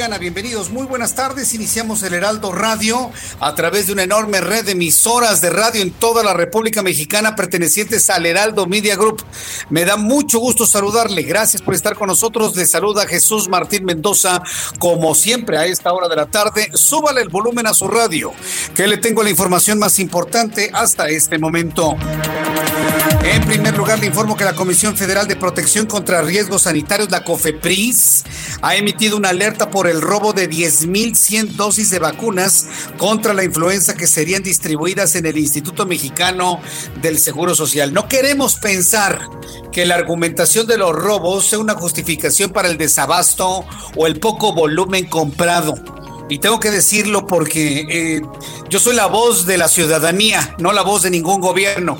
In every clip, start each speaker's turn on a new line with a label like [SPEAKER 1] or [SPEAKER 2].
[SPEAKER 1] Bienvenidos, muy buenas tardes. Iniciamos el Heraldo Radio a través de una enorme red de emisoras de radio en toda la República Mexicana pertenecientes al Heraldo Media Group. Me da mucho gusto saludarle. Gracias por estar con nosotros. Le saluda Jesús Martín Mendoza. Como siempre, a esta hora de la tarde, súbale el volumen a su radio, que le tengo la información más importante hasta este momento. En primer lugar, le informo que la Comisión Federal de Protección contra Riesgos Sanitarios, la COFEPRIS, ha emitido una alerta por el robo de 10.100 dosis de vacunas contra la influenza que serían distribuidas en el Instituto Mexicano del Seguro Social. No queremos pensar que la argumentación de los robos sea una justificación para el desabasto o el poco volumen comprado. Y tengo que decirlo porque eh, yo soy la voz de la ciudadanía, no la voz de ningún gobierno.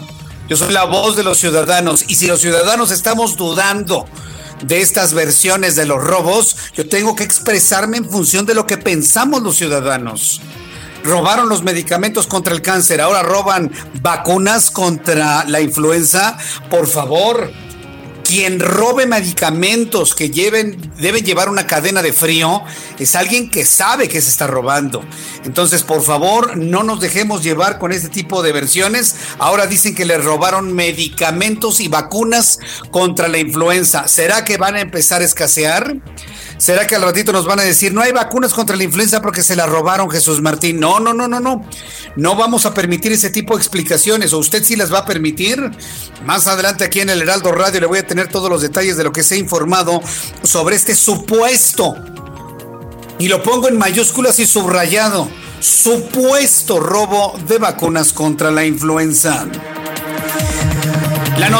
[SPEAKER 1] Yo soy la voz de los ciudadanos y si los ciudadanos estamos dudando de estas versiones de los robos, yo tengo que expresarme en función de lo que pensamos los ciudadanos. Robaron los medicamentos contra el cáncer, ahora roban vacunas contra la influenza. Por favor, quien robe medicamentos que lleven, deben llevar una cadena de frío, es alguien que sabe que se está robando. Entonces, por favor, no nos dejemos llevar con este tipo de versiones. Ahora dicen que le robaron medicamentos y vacunas contra la influenza. ¿Será que van a empezar a escasear? ¿Será que al ratito nos van a decir, no hay vacunas contra la influenza porque se la robaron Jesús Martín? No, no, no, no, no. No vamos a permitir ese tipo de explicaciones. ¿O usted sí las va a permitir? Más adelante aquí en el Heraldo Radio le voy a tener todos los detalles de lo que se ha informado sobre este supuesto. Y lo pongo en mayúsculas y subrayado. Supuesto robo de vacunas contra la influenza.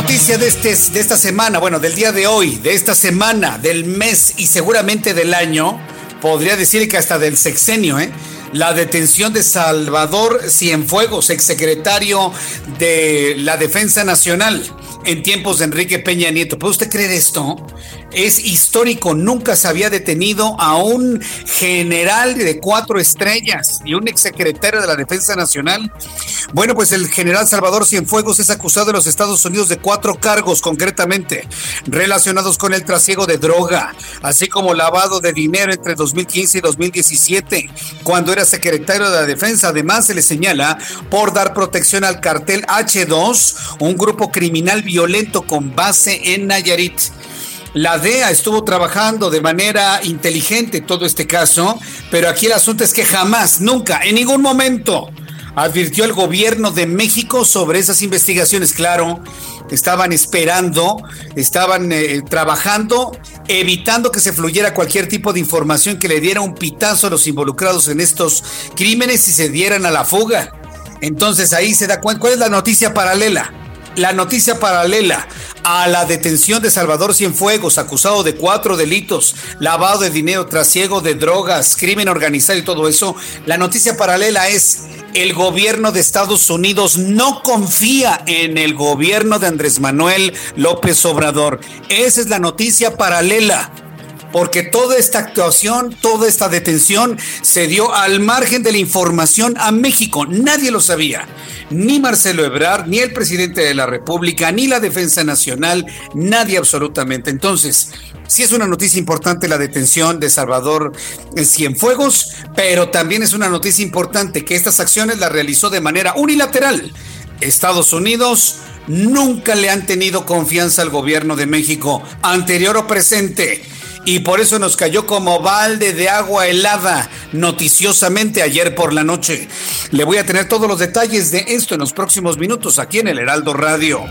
[SPEAKER 1] Noticia de, este, de esta semana, bueno, del día de hoy, de esta semana, del mes y seguramente del año, podría decir que hasta del sexenio, ¿eh? La detención de Salvador Cienfuegos, exsecretario de la Defensa Nacional en tiempos de Enrique Peña Nieto. ¿Puede usted creer esto? Es histórico, nunca se había detenido a un general de cuatro estrellas y un exsecretario de la Defensa Nacional. Bueno, pues el general Salvador Cienfuegos es acusado en los Estados Unidos de cuatro cargos concretamente relacionados con el trasiego de droga, así como lavado de dinero entre 2015 y 2017, cuando era secretario de la Defensa. Además, se le señala por dar protección al cartel H2, un grupo criminal violento con base en Nayarit. La DEA estuvo trabajando de manera inteligente todo este caso, pero aquí el asunto es que jamás, nunca, en ningún momento advirtió el gobierno de México sobre esas investigaciones. Claro, estaban esperando, estaban eh, trabajando, evitando que se fluyera cualquier tipo de información que le diera un pitazo a los involucrados en estos crímenes y se dieran a la fuga. Entonces ahí se da cuenta, ¿cuál es la noticia paralela? La noticia paralela a la detención de Salvador Cienfuegos, acusado de cuatro delitos, lavado de dinero, trasiego de drogas, crimen organizado y todo eso, la noticia paralela es el gobierno de Estados Unidos no confía en el gobierno de Andrés Manuel López Obrador. Esa es la noticia paralela porque toda esta actuación, toda esta detención se dio al margen de la información a México. Nadie lo sabía. Ni Marcelo Ebrard, ni el presidente de la República, ni la Defensa Nacional, nadie absolutamente. Entonces, Sí es una noticia importante la detención de Salvador Cienfuegos, pero también es una noticia importante que estas acciones las realizó de manera unilateral. Estados Unidos nunca le han tenido confianza al gobierno de México, anterior o presente y por eso nos cayó como balde de agua helada noticiosamente ayer por la noche. Le voy a tener todos los detalles de esto en los próximos minutos aquí en el Heraldo Radio.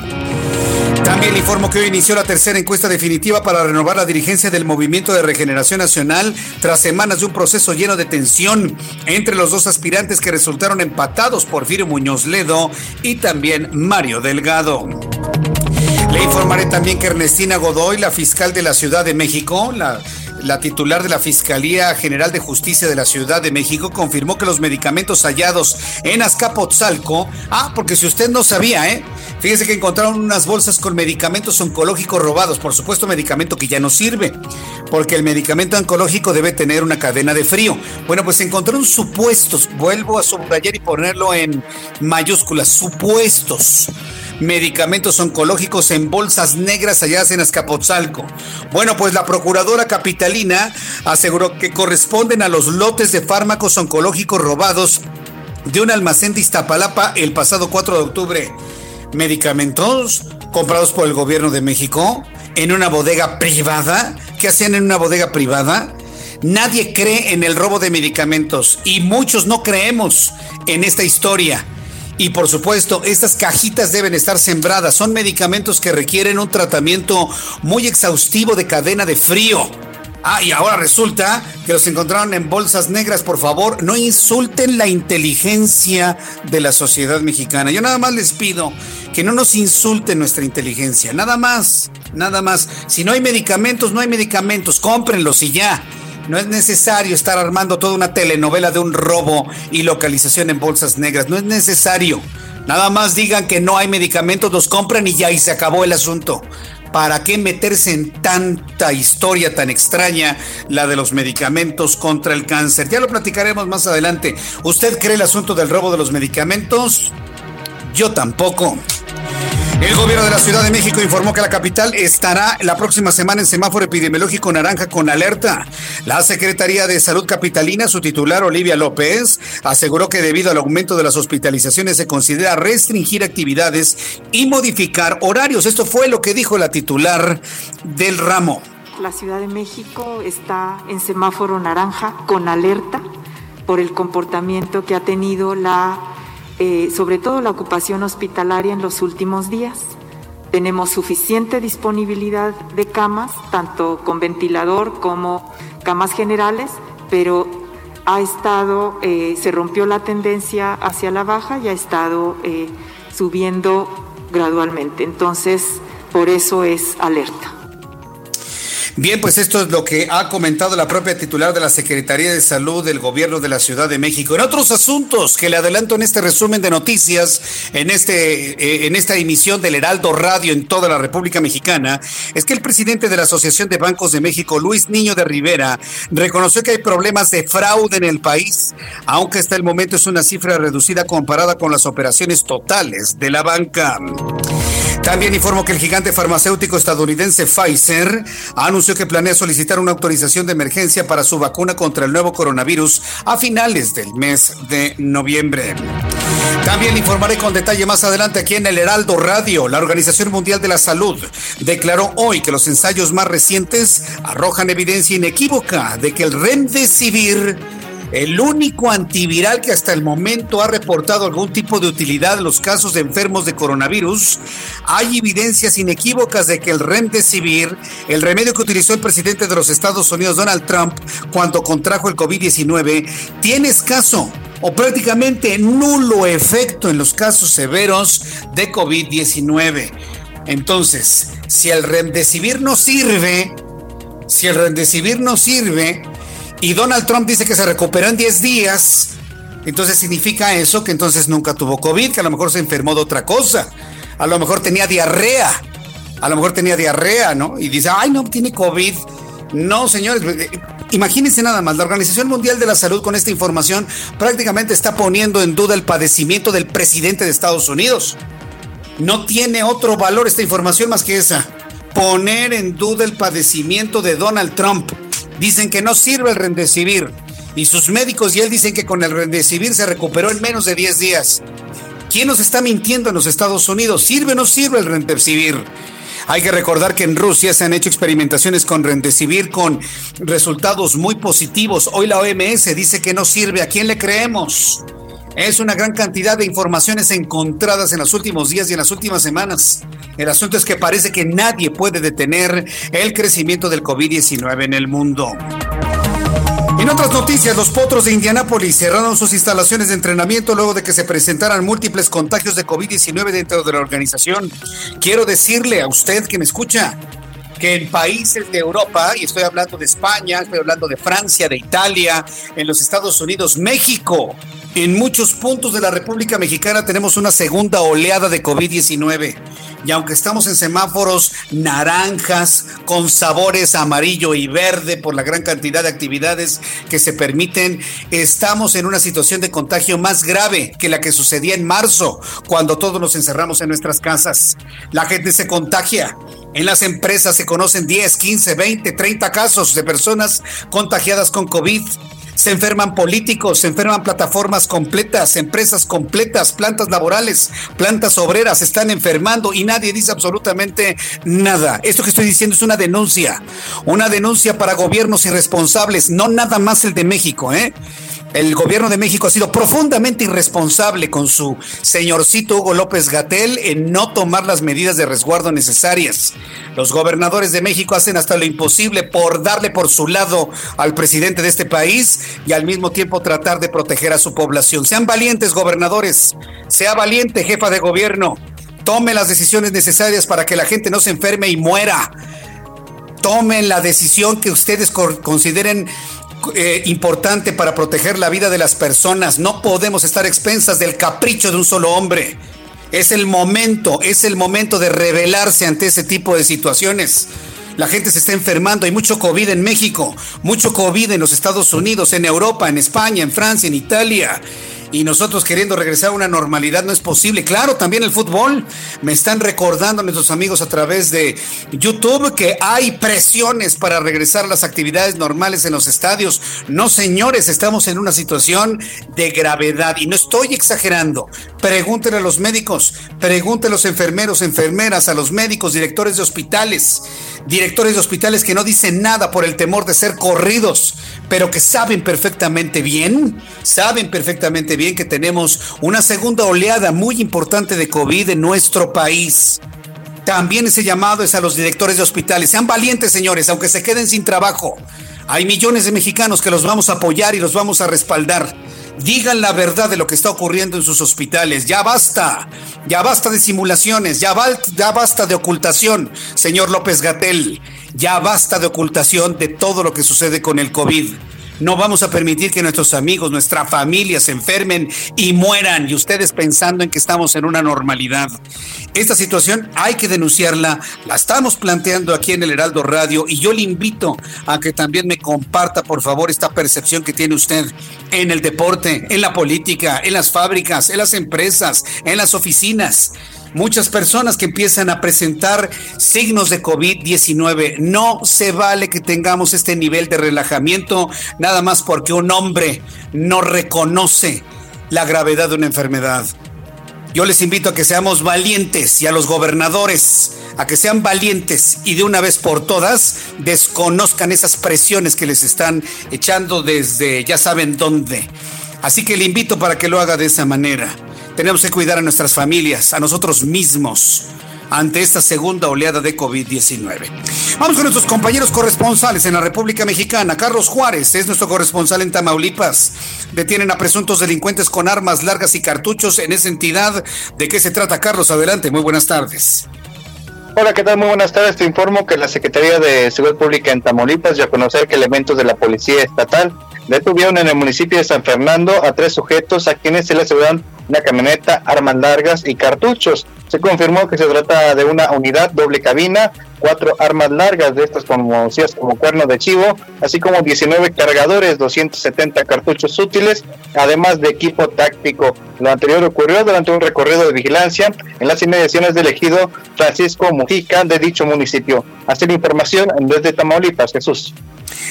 [SPEAKER 1] También informo que hoy inició la tercera encuesta definitiva para renovar la dirigencia del Movimiento de Regeneración Nacional tras semanas de un proceso lleno de tensión entre los dos aspirantes que resultaron empatados, Porfirio Muñoz Ledo y también Mario Delgado. Le informaré también que Ernestina Godoy, la fiscal de la Ciudad de México, la, la, titular de la Fiscalía General de Justicia de la Ciudad de México, confirmó que los medicamentos hallados en Azcapotzalco, ah, porque si usted no sabía, ¿eh? Fíjese que encontraron unas bolsas con medicamentos oncológicos robados, por supuesto medicamento que ya no sirve, porque el medicamento oncológico debe tener una cadena de frío. Bueno, pues encontraron supuestos, vuelvo a subrayar y ponerlo en mayúsculas, supuestos medicamentos oncológicos en bolsas negras allá en Azcapotzalco. Bueno, pues la procuradora capitalina aseguró que corresponden a los lotes de fármacos oncológicos robados de un almacén de Iztapalapa el pasado 4 de octubre. Medicamentos comprados por el gobierno de México en una bodega privada. ¿Qué hacían en una bodega privada? Nadie cree en el robo de medicamentos y muchos no creemos en esta historia. Y por supuesto, estas cajitas deben estar sembradas. Son medicamentos que requieren un tratamiento muy exhaustivo de cadena de frío. Ah, y ahora resulta que los encontraron en bolsas negras. Por favor, no insulten la inteligencia de la sociedad mexicana. Yo nada más les pido que no nos insulten nuestra inteligencia. Nada más, nada más. Si no hay medicamentos, no hay medicamentos. Cómprenlos y ya. No es necesario estar armando toda una telenovela de un robo y localización en bolsas negras. No es necesario. Nada más digan que no hay medicamentos, los compran y ya y se acabó el asunto. ¿Para qué meterse en tanta historia tan extraña, la de los medicamentos contra el cáncer? Ya lo platicaremos más adelante. ¿Usted cree el asunto del robo de los medicamentos? Yo tampoco. El gobierno de la Ciudad de México informó que la capital estará la próxima semana en semáforo epidemiológico naranja con alerta. La Secretaría de Salud Capitalina, su titular Olivia López, aseguró que debido al aumento de las hospitalizaciones se considera restringir actividades y modificar horarios. Esto fue lo que dijo la titular del ramo.
[SPEAKER 2] La Ciudad de México está en semáforo naranja con alerta por el comportamiento que ha tenido la eh, sobre todo la ocupación hospitalaria en los últimos días. Tenemos suficiente disponibilidad de camas, tanto con ventilador como camas generales, pero ha estado, eh, se rompió la tendencia hacia la baja y ha estado eh, subiendo gradualmente. Entonces, por eso es alerta.
[SPEAKER 1] Bien, pues esto es lo que ha comentado la propia titular de la Secretaría de Salud del Gobierno de la Ciudad de México. En otros asuntos que le adelanto en este resumen de noticias, en, este, eh, en esta emisión del Heraldo Radio en toda la República Mexicana, es que el presidente de la Asociación de Bancos de México, Luis Niño de Rivera, reconoció que hay problemas de fraude en el país, aunque hasta el momento es una cifra reducida comparada con las operaciones totales de la banca. También informó que el gigante farmacéutico estadounidense Pfizer anunció que planea solicitar una autorización de emergencia para su vacuna contra el nuevo coronavirus a finales del mes de noviembre. También informaré con detalle más adelante aquí en el Heraldo Radio. La Organización Mundial de la Salud declaró hoy que los ensayos más recientes arrojan evidencia inequívoca de que el remdesivir el único antiviral que hasta el momento ha reportado algún tipo de utilidad en los casos de enfermos de coronavirus, hay evidencias inequívocas de que el remdesivir, el remedio que utilizó el presidente de los Estados Unidos Donald Trump cuando contrajo el COVID-19, tiene escaso o prácticamente nulo efecto en los casos severos de COVID-19. Entonces, si el remdesivir no sirve, si el remdesivir no sirve, y Donald Trump dice que se recuperó en 10 días. Entonces significa eso que entonces nunca tuvo COVID, que a lo mejor se enfermó de otra cosa. A lo mejor tenía diarrea. A lo mejor tenía diarrea, ¿no? Y dice, ay, no, tiene COVID. No, señores, eh, imagínense nada más, la Organización Mundial de la Salud con esta información prácticamente está poniendo en duda el padecimiento del presidente de Estados Unidos. No tiene otro valor esta información más que esa. poner en duda el padecimiento de Donald Trump. Dicen que no sirve el rendecibir. Y sus médicos y él dicen que con el rendecibir se recuperó en menos de 10 días. ¿Quién nos está mintiendo en los Estados Unidos? ¿Sirve o no sirve el rendecibir? Hay que recordar que en Rusia se han hecho experimentaciones con Rendecibir con resultados muy positivos. Hoy la OMS dice que no sirve. ¿A quién le creemos? Es una gran cantidad de informaciones encontradas en los últimos días y en las últimas semanas. El asunto es que parece que nadie puede detener el crecimiento del COVID-19 en el mundo. En otras noticias, los potros de Indianápolis cerraron sus instalaciones de entrenamiento luego de que se presentaran múltiples contagios de COVID-19 dentro de la organización. Quiero decirle a usted que me escucha que en países de Europa, y estoy hablando de España, estoy hablando de Francia, de Italia, en los Estados Unidos, México, en muchos puntos de la República Mexicana tenemos una segunda oleada de COVID-19. Y aunque estamos en semáforos naranjas con sabores amarillo y verde por la gran cantidad de actividades que se permiten, estamos en una situación de contagio más grave que la que sucedía en marzo, cuando todos nos encerramos en nuestras casas. La gente se contagia. En las empresas se conocen 10, 15, 20, 30 casos de personas contagiadas con COVID se enferman políticos, se enferman plataformas completas, empresas completas, plantas laborales, plantas obreras, se están enfermando y nadie dice absolutamente nada. Esto que estoy diciendo es una denuncia, una denuncia para gobiernos irresponsables, no nada más el de México, ¿eh? El gobierno de México ha sido profundamente irresponsable con su señorcito Hugo López Gatel en no tomar las medidas de resguardo necesarias. Los gobernadores de México hacen hasta lo imposible por darle por su lado al presidente de este país y al mismo tiempo tratar de proteger a su población. Sean valientes, gobernadores. Sea valiente, jefa de gobierno. Tome las decisiones necesarias para que la gente no se enferme y muera. Tomen la decisión que ustedes consideren eh, importante para proteger la vida de las personas. No podemos estar expensas del capricho de un solo hombre. Es el momento, es el momento de rebelarse ante ese tipo de situaciones. La gente se está enfermando, hay mucho COVID en México, mucho COVID en los Estados Unidos, en Europa, en España, en Francia, en Italia y nosotros queriendo regresar a una normalidad no es posible. Claro, también el fútbol. Me están recordando nuestros amigos a través de YouTube que hay presiones para regresar a las actividades normales en los estadios. No, señores, estamos en una situación de gravedad y no estoy exagerando. Pregúntenle a los médicos, pregúntenle a los enfermeros, enfermeras, a los médicos, directores de hospitales, directores de hospitales que no dicen nada por el temor de ser corridos, pero que saben perfectamente bien, saben perfectamente bien que tenemos una segunda oleada muy importante de COVID en nuestro país. También ese llamado es a los directores de hospitales. Sean valientes, señores, aunque se queden sin trabajo. Hay millones de mexicanos que los vamos a apoyar y los vamos a respaldar. Digan la verdad de lo que está ocurriendo en sus hospitales. Ya basta. Ya basta de simulaciones. Ya, ya basta de ocultación, señor López Gatel. Ya basta de ocultación de todo lo que sucede con el COVID. No vamos a permitir que nuestros amigos, nuestra familia se enfermen y mueran y ustedes pensando en que estamos en una normalidad. Esta situación hay que denunciarla, la estamos planteando aquí en el Heraldo Radio y yo le invito a que también me comparta por favor esta percepción que tiene usted en el deporte, en la política, en las fábricas, en las empresas, en las oficinas muchas personas que empiezan a presentar signos de COVID-19. No se vale que tengamos este nivel de relajamiento nada más porque un hombre no reconoce la gravedad de una enfermedad. Yo les invito a que seamos valientes y a los gobernadores a que sean valientes y de una vez por todas desconozcan esas presiones que les están echando desde ya saben dónde. Así que le invito para que lo haga de esa manera. Tenemos que cuidar a nuestras familias, a nosotros mismos ante esta segunda oleada de COVID-19. Vamos con nuestros compañeros corresponsales en la República Mexicana. Carlos Juárez es nuestro corresponsal en Tamaulipas. Detienen a presuntos delincuentes con armas largas y cartuchos en esa entidad. ¿De qué se trata, Carlos? Adelante, muy buenas tardes.
[SPEAKER 3] Hola, ¿qué tal? Muy buenas tardes. Te informo que la Secretaría de Seguridad Pública en Tamaulipas ya conocer que elementos de la Policía Estatal detuvieron en el municipio de San Fernando a tres sujetos a quienes se les aseguran una camioneta, armas largas y cartuchos. Se confirmó que se trata de una unidad doble cabina cuatro armas largas de estas conocidas como cuerno de chivo, así como 19 cargadores, 270 cartuchos útiles, además de equipo táctico. Lo anterior ocurrió durante un recorrido de vigilancia en las inmediaciones del ejido Francisco Mujica de dicho municipio. Así la información desde Tamaulipas, Jesús.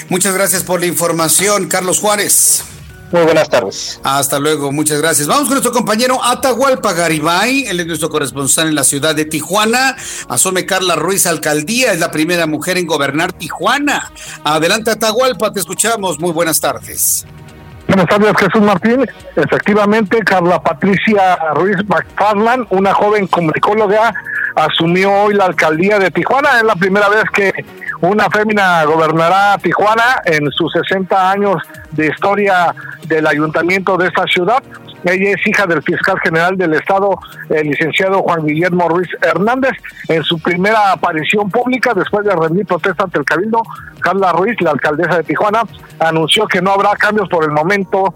[SPEAKER 1] Muchas gracias por la información, Carlos Juárez.
[SPEAKER 3] Muy buenas tardes.
[SPEAKER 1] Hasta luego, muchas gracias. Vamos con nuestro compañero Atahualpa Garibay, él es nuestro corresponsal en la ciudad de Tijuana. Asume Carla Ruiz Alcaldía, es la primera mujer en gobernar Tijuana. Adelante Atahualpa, te escuchamos. Muy buenas tardes.
[SPEAKER 4] Buenas tardes, Jesús Martín. Efectivamente, Carla Patricia Ruiz McFarland, una joven comunicóloga, asumió hoy la alcaldía de Tijuana. Es la primera vez que una fémina gobernará Tijuana en sus 60 años de historia del ayuntamiento de esta ciudad. Ella es hija del fiscal general del Estado, el licenciado Juan Guillermo Ruiz Hernández. En su primera aparición pública, después de rendir protesta ante el Cabildo, Carla Ruiz, la alcaldesa de Tijuana, anunció que no habrá cambios por el momento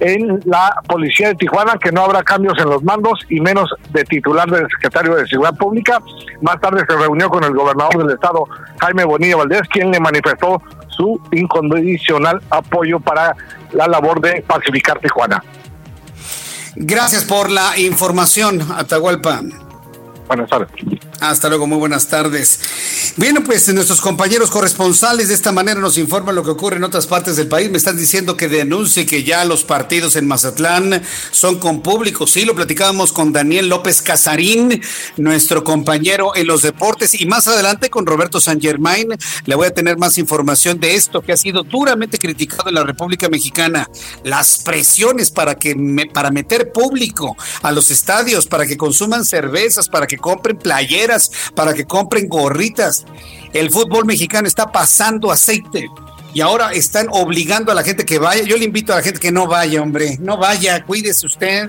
[SPEAKER 4] en la policía de Tijuana, que no habrá cambios en los mandos y menos de titular del secretario de Seguridad Pública. Más tarde se reunió con el gobernador del estado, Jaime Bonilla Valdés, quien le manifestó su incondicional apoyo para la labor de pacificar Tijuana.
[SPEAKER 1] Gracias por la información, Atahualpa.
[SPEAKER 4] Buenas tardes.
[SPEAKER 1] Hasta luego, muy buenas tardes. Bien, pues nuestros compañeros corresponsales de esta manera nos informan lo que ocurre en otras partes del país. Me están diciendo que denuncie que ya los partidos en Mazatlán son con público. Sí, lo platicábamos con Daniel López Casarín, nuestro compañero en los deportes, y más adelante con Roberto San Germain. Le voy a tener más información de esto que ha sido duramente criticado en la República Mexicana. Las presiones para que para meter público a los estadios, para que consuman cervezas, para que compren playeras para que compren gorritas. El fútbol mexicano está pasando aceite y ahora están obligando a la gente que vaya. Yo le invito a la gente que no vaya, hombre, no vaya, cuídese usted,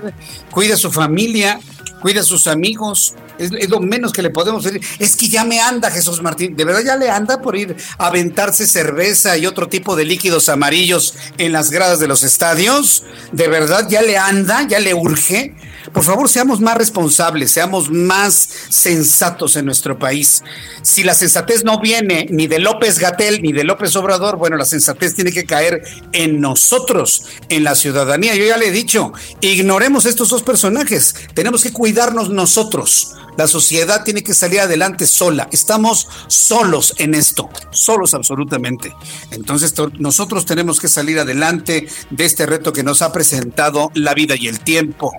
[SPEAKER 1] cuide a su familia, cuide a sus amigos. Es, lo menos que le podemos decir. Es que ya me anda Jesús Martín. ¿De verdad ya le anda por ir a aventarse cerveza y otro tipo de líquidos amarillos en las gradas de los estadios? ¿De verdad ya le anda? ¿Ya le urge? Por favor, seamos más responsables, seamos más sensatos en nuestro país. Si la sensatez no viene ni de López Gatel ni de López Obrador, bueno, la sensatez tiene que caer en nosotros, en la ciudadanía. Yo ya le he dicho, ignoremos estos dos personajes. Tenemos que cuidarnos nosotros. La sociedad tiene que salir adelante sola. Estamos solos en esto, solos absolutamente. Entonces nosotros tenemos que salir adelante de este reto que nos ha presentado la vida y el tiempo.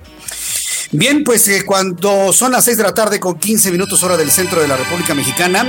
[SPEAKER 1] Bien, pues eh, cuando son las 6 de la tarde con 15 minutos hora del centro de la República Mexicana,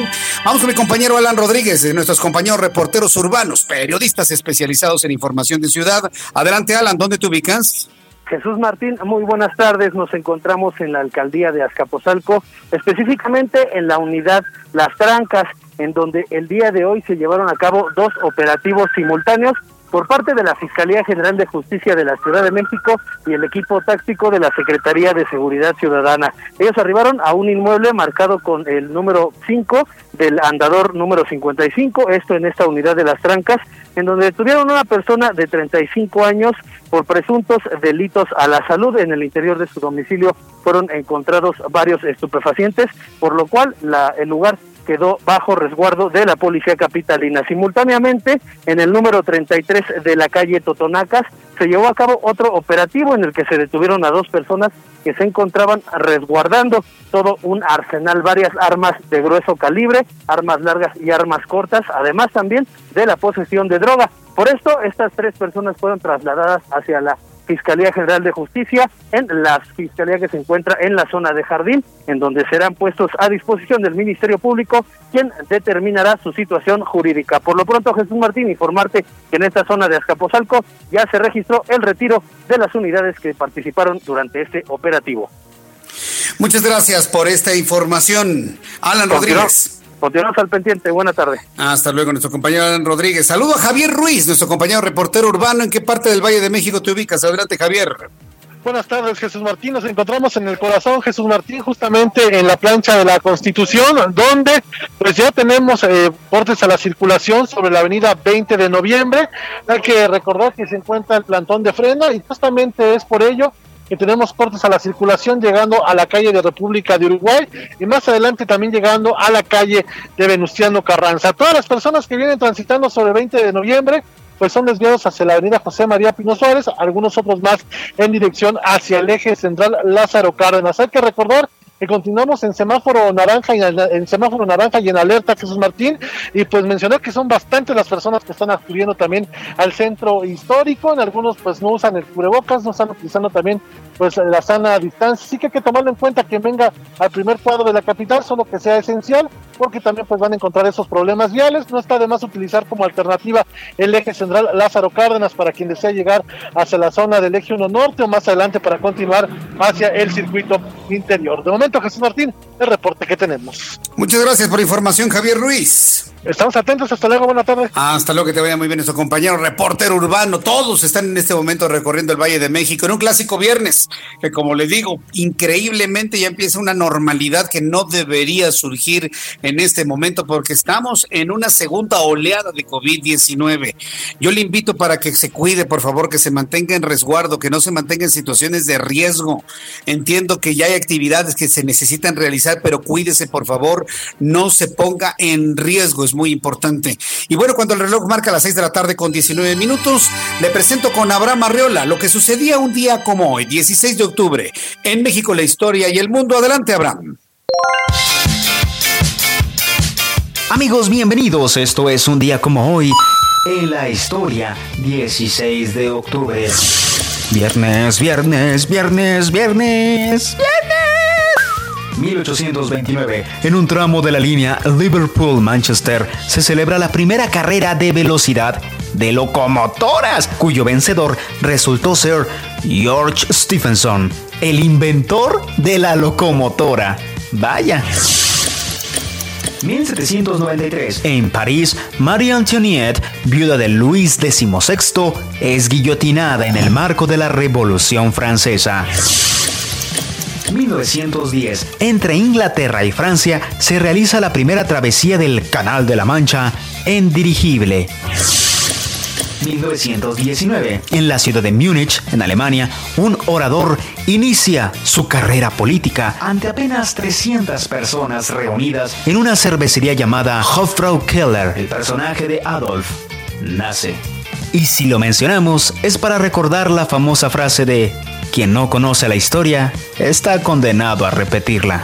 [SPEAKER 1] vamos con mi compañero Alan Rodríguez, de nuestros compañeros reporteros urbanos, periodistas especializados en información de ciudad. Adelante Alan, ¿dónde te ubicas?
[SPEAKER 5] Jesús Martín, muy buenas tardes. Nos encontramos en la alcaldía de Azcapotzalco, específicamente en la unidad Las Trancas, en donde el día de hoy se llevaron a cabo dos operativos simultáneos por parte de la Fiscalía General de Justicia de la Ciudad de México y el equipo táctico de la Secretaría de Seguridad Ciudadana. Ellos arribaron a un inmueble marcado con el número 5 del andador número 55, esto en esta unidad de las trancas, en donde detuvieron a una persona de 35 años por presuntos delitos a la salud. En el interior de su domicilio fueron encontrados varios estupefacientes, por lo cual la, el lugar quedó bajo resguardo de la policía capitalina. Simultáneamente, en el número 33 de la calle Totonacas, se llevó a cabo otro operativo en el que se detuvieron a dos personas que se encontraban resguardando todo un arsenal, varias armas de grueso calibre, armas largas y armas cortas, además también de la posesión de droga. Por esto, estas tres personas fueron trasladadas hacia la Fiscalía General de Justicia, en la fiscalía que se encuentra en la zona de Jardín, en donde serán puestos a disposición del Ministerio Público, quien determinará su situación jurídica. Por lo pronto, Jesús Martín, informarte que en esta zona de Azcapotzalco ya se registró el retiro de las unidades que participaron durante este operativo.
[SPEAKER 1] Muchas gracias por esta información. Alan Rodríguez.
[SPEAKER 5] Continuamos al pendiente. Buenas tardes.
[SPEAKER 1] Hasta luego, nuestro compañero Alan Rodríguez. Saludo a Javier Ruiz, nuestro compañero reportero urbano. ¿En qué parte del Valle de México te ubicas? Adelante, Javier.
[SPEAKER 6] Buenas tardes, Jesús Martín. Nos encontramos en el corazón, Jesús Martín, justamente en la plancha de la Constitución, donde pues ya tenemos eh, portes a la circulación sobre la avenida 20 de noviembre. Hay que recordar que se encuentra el plantón de freno y justamente es por ello que tenemos cortes a la circulación llegando a la calle de República de Uruguay y más adelante también llegando a la calle de Venustiano Carranza. Todas las personas que vienen transitando sobre el 20 de noviembre, pues son desviados hacia la avenida José María Pino Suárez, algunos otros más en dirección hacia el eje central Lázaro Cárdenas. Hay que recordar que continuamos en semáforo naranja y en semáforo naranja y en alerta Jesús Martín. Y pues mencionar que son bastantes las personas que están acudiendo también al centro histórico, en algunos pues no usan el cubrebocas, no están utilizando también pues la sana distancia, sí que hay que tomarlo en cuenta que venga al primer cuadro de la capital, solo que sea esencial, porque también pues van a encontrar esos problemas viales, no está de más utilizar como alternativa el eje central Lázaro Cárdenas para quien desea llegar hacia la zona del eje 1 norte o más adelante para continuar hacia el circuito interior. De momento Jesús Martín, el reporte que tenemos.
[SPEAKER 1] Muchas gracias por la información, Javier Ruiz.
[SPEAKER 6] Estamos atentos, hasta luego, buena tarde.
[SPEAKER 1] Hasta luego, que te vaya muy bien nuestro compañero reportero urbano. Todos están en este momento recorriendo el Valle de México en un clásico viernes, que como le digo, increíblemente ya empieza una normalidad que no debería surgir en este momento porque estamos en una segunda oleada de COVID-19. Yo le invito para que se cuide, por favor, que se mantenga en resguardo, que no se mantenga en situaciones de riesgo. Entiendo que ya hay actividades que se necesitan realizar, pero cuídese, por favor, no se ponga en riesgo muy importante. Y bueno, cuando el reloj marca las 6 de la tarde con 19 minutos, le presento con Abraham Arreola lo que sucedía un día como hoy, 16 de octubre, en México, la historia y el mundo. Adelante, Abraham.
[SPEAKER 7] Amigos, bienvenidos. Esto es un día como hoy en la historia, 16 de octubre. Viernes, viernes, viernes, viernes. Viernes. 1829, en un tramo de la línea Liverpool-Manchester, se celebra la primera carrera de velocidad de locomotoras, cuyo vencedor resultó ser George Stephenson, el inventor de la locomotora. Vaya. 1793. En París, Marie Antoinette, viuda de Luis XVI, es guillotinada en el marco de la Revolución Francesa. 1910, entre Inglaterra y Francia, se realiza la primera travesía del Canal de la Mancha en dirigible. 1919, en la ciudad de Múnich, en Alemania, un orador inicia su carrera política ante apenas 300 personas reunidas en una cervecería llamada Hofbrau Keller. El personaje de Adolf nace. Y si lo mencionamos es para recordar la famosa frase de quien no conoce la historia está condenado a repetirla.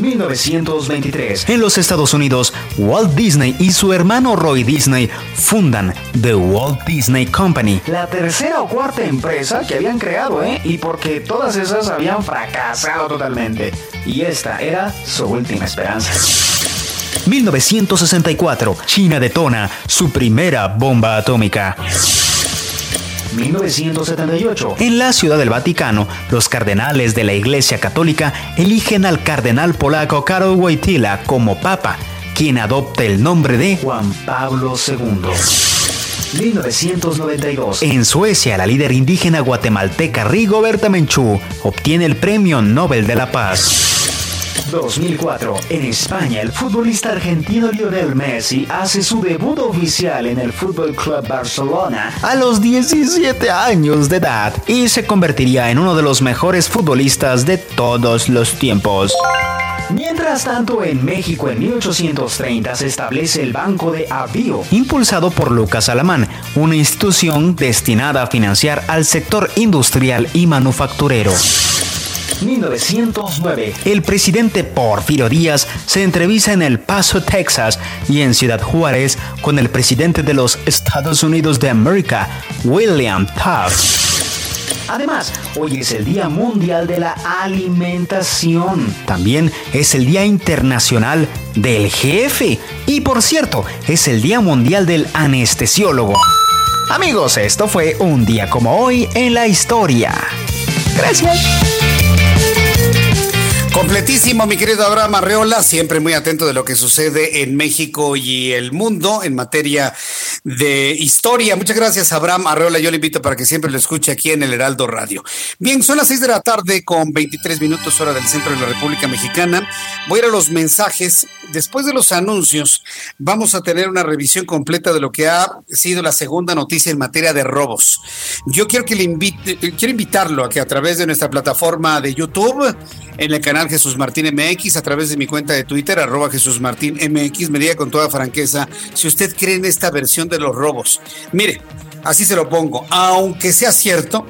[SPEAKER 7] 1923. En los Estados Unidos, Walt Disney y su hermano Roy Disney fundan The Walt Disney Company, la tercera o cuarta empresa que habían creado, ¿eh? Y porque todas esas habían fracasado totalmente. Y esta era su última esperanza. 1964. China detona su primera bomba atómica. 1978. En la Ciudad del Vaticano, los cardenales de la Iglesia Católica eligen al cardenal polaco Karol Wojtyla como papa, quien adopta el nombre de Juan Pablo II. 1992. En Suecia, la líder indígena guatemalteca Rigoberta Menchú obtiene el Premio Nobel de la Paz. 2004. En España, el futbolista argentino Lionel Messi hace su debut oficial en el Fútbol Club Barcelona a los 17 años de edad y se convertiría en uno de los mejores futbolistas de todos los tiempos. Mientras tanto, en México en 1830 se establece el Banco de Avío, impulsado por Lucas Alamán, una institución destinada a financiar al sector industrial y manufacturero. 1909, el presidente Porfirio Díaz se entrevista en El Paso, Texas y en Ciudad Juárez con el presidente de los Estados Unidos de América, William Taft. Además, hoy es el Día Mundial de la Alimentación. También es el Día Internacional del Jefe. Y por cierto, es el Día Mundial del Anestesiólogo. Amigos, esto fue un día como hoy en la historia. Gracias.
[SPEAKER 1] Completísimo, mi querido Abraham Arreola, siempre muy atento de lo que sucede en México y el mundo en materia de historia. Muchas gracias, Abraham Arreola. Yo le invito para que siempre lo escuche aquí en el Heraldo Radio. Bien, son las seis de la tarde con 23 minutos hora del centro de la República Mexicana. Voy a ir a los mensajes. Después de los anuncios, vamos a tener una revisión completa de lo que ha sido la segunda noticia en materia de robos. Yo quiero que le invite, quiero invitarlo a que a través de nuestra plataforma de YouTube, en el canal Jesús Martín MX, a través de mi cuenta de Twitter, arroba Jesús Martín MX, me diga con toda franqueza si usted cree en esta versión de los robos. Mire, así se lo pongo, aunque sea cierto,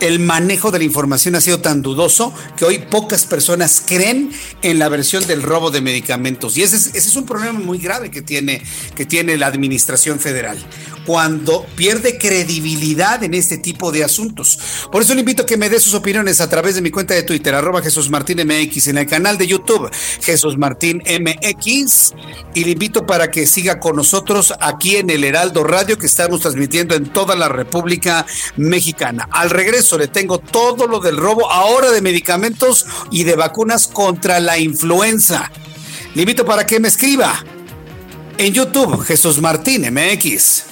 [SPEAKER 1] el manejo de la información ha sido tan dudoso que hoy pocas personas creen en la versión del robo de medicamentos. Y ese es, ese es un problema muy grave que tiene, que tiene la administración federal cuando pierde credibilidad en este tipo de asuntos. Por eso le invito a que me dé sus opiniones a través de mi cuenta de Twitter, arroba Jesús Martín MX, en el canal de YouTube Jesús Martín MX. Y le invito para que siga con nosotros aquí en el Heraldo Radio que estamos transmitiendo en toda la República Mexicana. Al regreso le tengo todo lo del robo ahora de medicamentos y de vacunas contra la influenza. Le invito para que me escriba en YouTube Jesús Martín MX.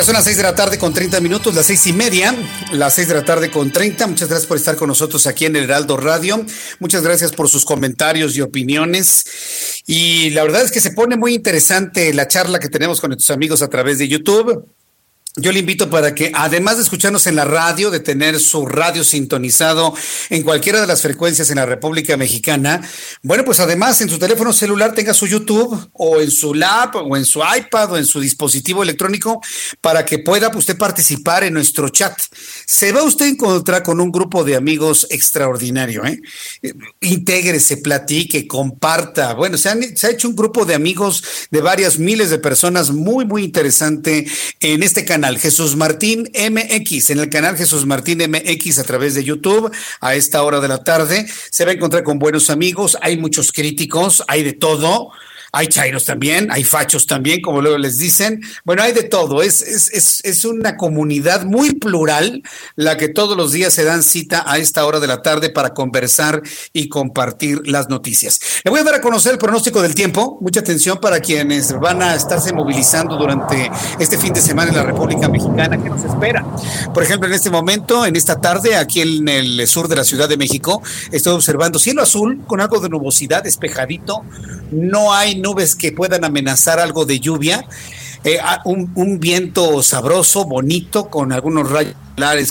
[SPEAKER 1] Ya son las seis de la tarde con 30 minutos, las seis y media, las seis de la tarde con 30. Muchas gracias por estar con nosotros aquí en el Heraldo Radio. Muchas gracias por sus comentarios y opiniones. Y la verdad es que se pone muy interesante la charla que tenemos con nuestros amigos a través de YouTube. Yo le invito para que, además de escucharnos en la radio, de tener su radio sintonizado en cualquiera de las frecuencias en la República Mexicana, bueno, pues además en su teléfono celular tenga su YouTube o en su lap o en su iPad o en su dispositivo electrónico para que pueda usted participar en nuestro chat. Se va usted a encontrar con un grupo de amigos extraordinario, ¿eh? Intégrese, platique, comparta. Bueno, se ha hecho un grupo de amigos de varias miles de personas muy, muy interesante en este canal Jesús Martín MX, en el canal Jesús Martín MX a través de YouTube a esta hora de la tarde. Se va a encontrar con buenos amigos, hay muchos críticos, hay de todo. Hay chairos también, hay fachos también, como luego les dicen. Bueno, hay de todo. Es, es, es, es, una comunidad muy plural la que todos los días se dan cita a esta hora de la tarde para conversar y compartir las noticias. Le voy a dar a conocer el pronóstico del tiempo. Mucha atención para quienes van a estarse movilizando durante este fin de semana en la República Mexicana que nos espera. Por ejemplo, en este momento, en esta tarde, aquí en el sur de la Ciudad de México, estoy observando cielo azul con algo de nubosidad, despejadito. No hay nubes que puedan amenazar algo de lluvia. Eh, un, un, viento sabroso, bonito, con algunos rayos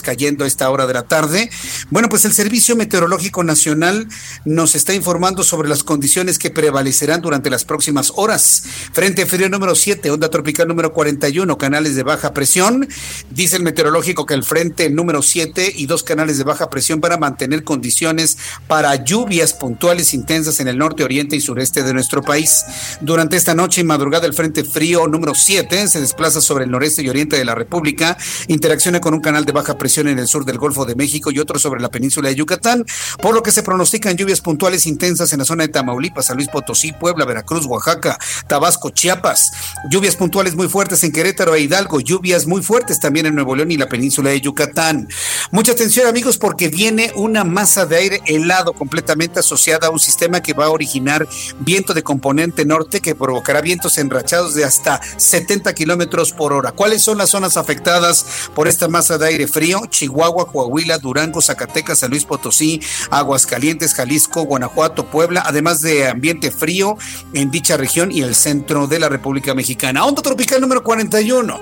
[SPEAKER 1] cayendo a esta hora de la tarde. Bueno, pues el Servicio Meteorológico Nacional nos está informando sobre las condiciones que prevalecerán durante las próximas horas. Frente frío número 7, onda tropical número 41, canales de baja presión. Dice el meteorológico que el frente número 7 y dos canales de baja presión van a mantener condiciones para lluvias puntuales intensas en el norte, oriente y sureste de nuestro país. Durante esta noche y madrugada, el frente frío número 7 se desplaza sobre el noreste y oriente de la República, interacciona con un canal de baja presión en el sur del Golfo de México y otro sobre la península de Yucatán, por lo que se pronostican lluvias puntuales intensas en la zona de Tamaulipas, San Luis Potosí, Puebla, Veracruz, Oaxaca, Tabasco, Chiapas, lluvias puntuales muy fuertes en Querétaro e Hidalgo, lluvias muy fuertes también en Nuevo León y la península de Yucatán. Mucha atención amigos porque viene una masa de aire helado completamente asociada a un sistema que va a originar viento de componente norte que provocará vientos enrachados de hasta 70 kilómetros por hora. ¿Cuáles son las zonas afectadas por esta masa de aire frío, Chihuahua, Coahuila, Durango, Zacatecas, San Luis Potosí, Aguascalientes, Jalisco, Guanajuato, Puebla, además de ambiente frío en dicha región y el centro de la República Mexicana. Onda tropical número 41.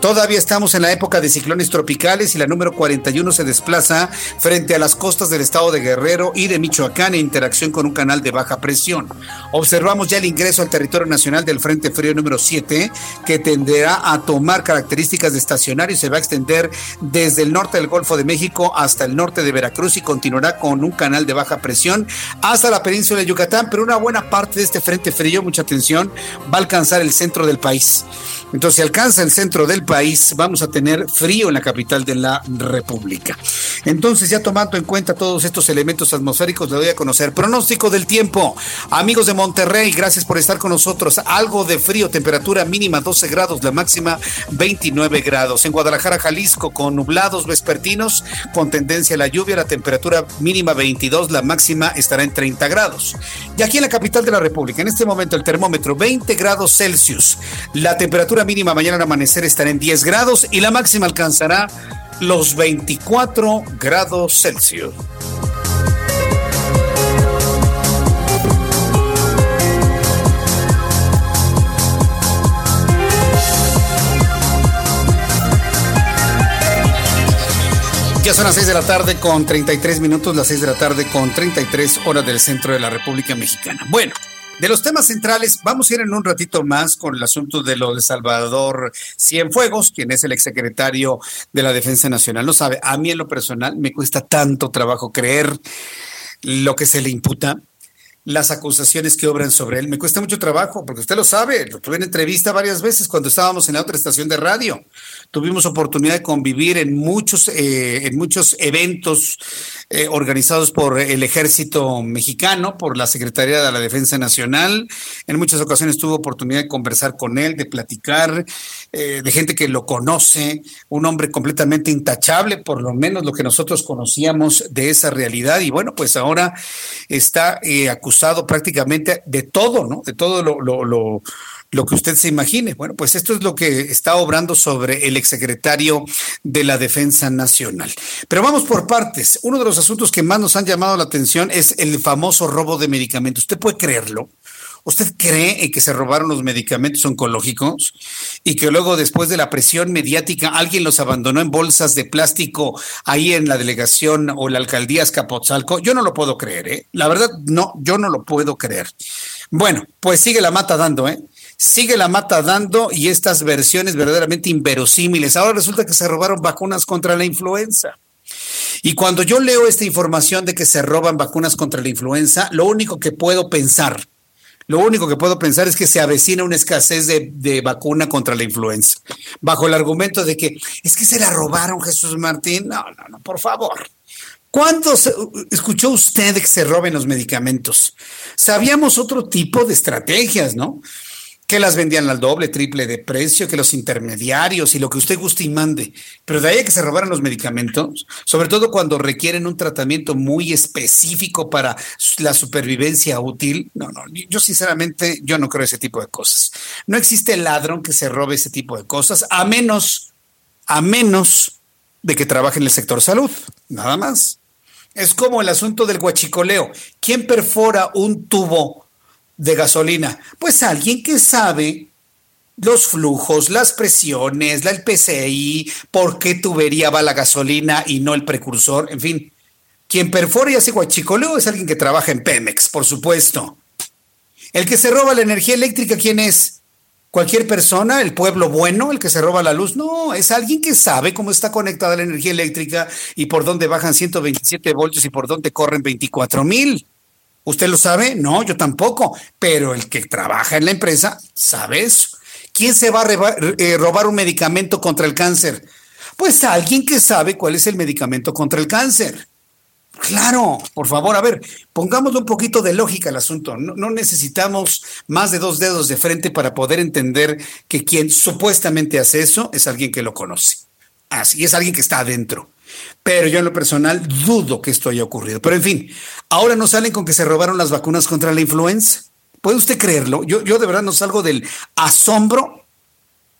[SPEAKER 1] Todavía estamos en la época de ciclones tropicales y la número 41 se desplaza frente a las costas del estado de Guerrero y de Michoacán en interacción con un canal de baja presión. Observamos ya el ingreso al territorio nacional del Frente Frío número 7 que tenderá a tomar características de estacionario y se va a extender de desde el norte del Golfo de México hasta el norte de Veracruz y continuará con un canal de baja presión hasta la península de Yucatán, pero una buena parte de este frente frío, mucha atención, va a alcanzar el centro del país. Entonces, si alcanza el centro del país, vamos a tener frío en la capital de la República. Entonces, ya tomando en cuenta todos estos elementos atmosféricos, le doy a conocer pronóstico del tiempo. Amigos de Monterrey, gracias por estar con nosotros. Algo de frío, temperatura mínima 12 grados, la máxima 29 grados. En Guadalajara, Jalisco, con nublados vespertinos, con tendencia a la lluvia, la temperatura mínima 22, la máxima estará en 30 grados. Y aquí en la capital de la República, en este momento el termómetro 20 grados Celsius. La temperatura mínima mañana al amanecer estará en 10 grados y la máxima alcanzará los 24 grados Celsius. Ya son las 6 de la tarde con 33 minutos, las 6 de la tarde con 33 horas del centro de la República Mexicana. Bueno, de los temas centrales, vamos a ir en un ratito más con el asunto de lo de Salvador Cienfuegos, quien es el exsecretario de la Defensa Nacional. No sabe, a mí en lo personal me cuesta tanto trabajo creer lo que se le imputa las acusaciones que obran sobre él. Me cuesta mucho trabajo, porque usted lo sabe, lo tuve en entrevista varias veces cuando estábamos en la otra estación de radio. Tuvimos oportunidad de convivir en muchos, eh, en muchos eventos eh, organizados por el ejército mexicano, por la Secretaría de la Defensa Nacional. En muchas ocasiones tuve oportunidad de conversar con él, de platicar, eh, de gente que lo conoce, un hombre completamente intachable, por lo menos lo que nosotros conocíamos de esa realidad. Y bueno, pues ahora está acusado prácticamente de todo, ¿no? De todo lo, lo, lo, lo, que usted se imagine. Bueno, pues esto es lo que está obrando sobre el exsecretario de la Defensa Nacional. Pero vamos por partes. Uno de los asuntos que más nos han llamado la atención es el famoso robo de medicamentos. ¿Usted puede creerlo? ¿Usted cree que se robaron los medicamentos oncológicos y que luego después de la presión mediática alguien los abandonó en bolsas de plástico ahí en la delegación o la alcaldía Escapotzalco? Yo no lo puedo creer, ¿eh? La verdad, no, yo no lo puedo creer. Bueno, pues sigue la mata dando, ¿eh? Sigue la mata dando y estas versiones verdaderamente inverosímiles. Ahora resulta que se robaron vacunas contra la influenza. Y cuando yo leo esta información de que se roban vacunas contra la influenza, lo único que puedo pensar lo único que puedo pensar es que se avecina una escasez de, vacuna contra la influenza, bajo el argumento de que es que se la robaron Jesús Martín. No, no, no, por favor. ¿Cuándo escuchó usted que se roben los medicamentos? Sabíamos otro tipo de estrategias, ¿no? Que las vendían al doble, triple de precio, que los intermediarios y lo que usted guste y mande. Pero de ahí a que se robaran los medicamentos, sobre todo cuando requieren un tratamiento muy específico para la supervivencia útil, no, no, yo sinceramente, yo no creo ese tipo de cosas. No existe ladrón que se robe ese tipo de cosas, a menos, a menos de que trabaje en el sector salud, nada más. Es como el asunto del guachicoleo. ¿Quién perfora un tubo de gasolina? Pues alguien que sabe los flujos, las presiones, el PCI, por qué tubería va la gasolina y no el precursor, en fin. Quien perfora y hace guachicoleo es alguien que trabaja en Pemex, por supuesto. El que se roba la energía eléctrica, ¿quién es? ¿Cualquier persona? ¿El pueblo bueno? ¿El que se roba la luz? No, es alguien que sabe cómo está conectada la energía eléctrica y por dónde bajan 127 voltios y por dónde corren 24 mil. ¿Usted lo sabe? No, yo tampoco. Pero el que trabaja en la empresa sabe eso. ¿Quién se va a eh, robar un medicamento contra el cáncer? Pues alguien que sabe cuál es el medicamento contra el cáncer. Claro, por favor, a ver, pongámosle un poquito de lógica al asunto. No, no, necesitamos más de dos dedos de frente para poder entender que quien supuestamente hace eso es alguien que lo conoce. Así es alguien que está adentro. Pero yo en lo personal dudo que esto haya ocurrido. Pero en fin, ahora no salen con que se robaron las vacunas contra la influenza. ¿Puede usted creerlo? Yo, yo de verdad no salgo del asombro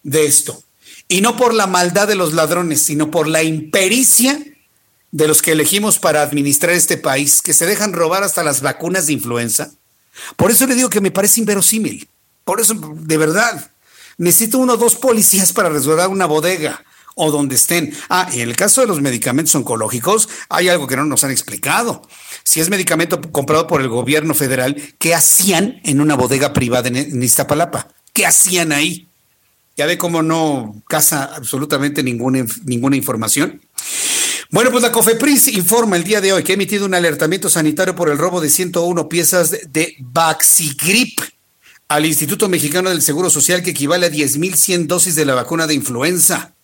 [SPEAKER 1] de esto. Y no por la maldad de los ladrones, sino por la impericia de los que elegimos para administrar este país, que se dejan robar hasta las vacunas de influenza. Por eso le digo que me parece inverosímil. Por eso, de verdad, necesito uno o dos policías para resguardar una bodega o donde estén. Ah, en el caso de los medicamentos oncológicos, hay algo que no nos han explicado. Si es medicamento comprado por el gobierno federal, ¿qué hacían en una bodega privada en Iztapalapa? ¿Qué hacían ahí? Ya ve cómo no casa absolutamente ninguna, ninguna información. Bueno, pues la COFEPRIS informa el día de hoy que ha emitido un alertamiento sanitario por el robo de 101 piezas de Vaxigrip al Instituto Mexicano del Seguro Social que equivale a 10.100 dosis de la vacuna de influenza.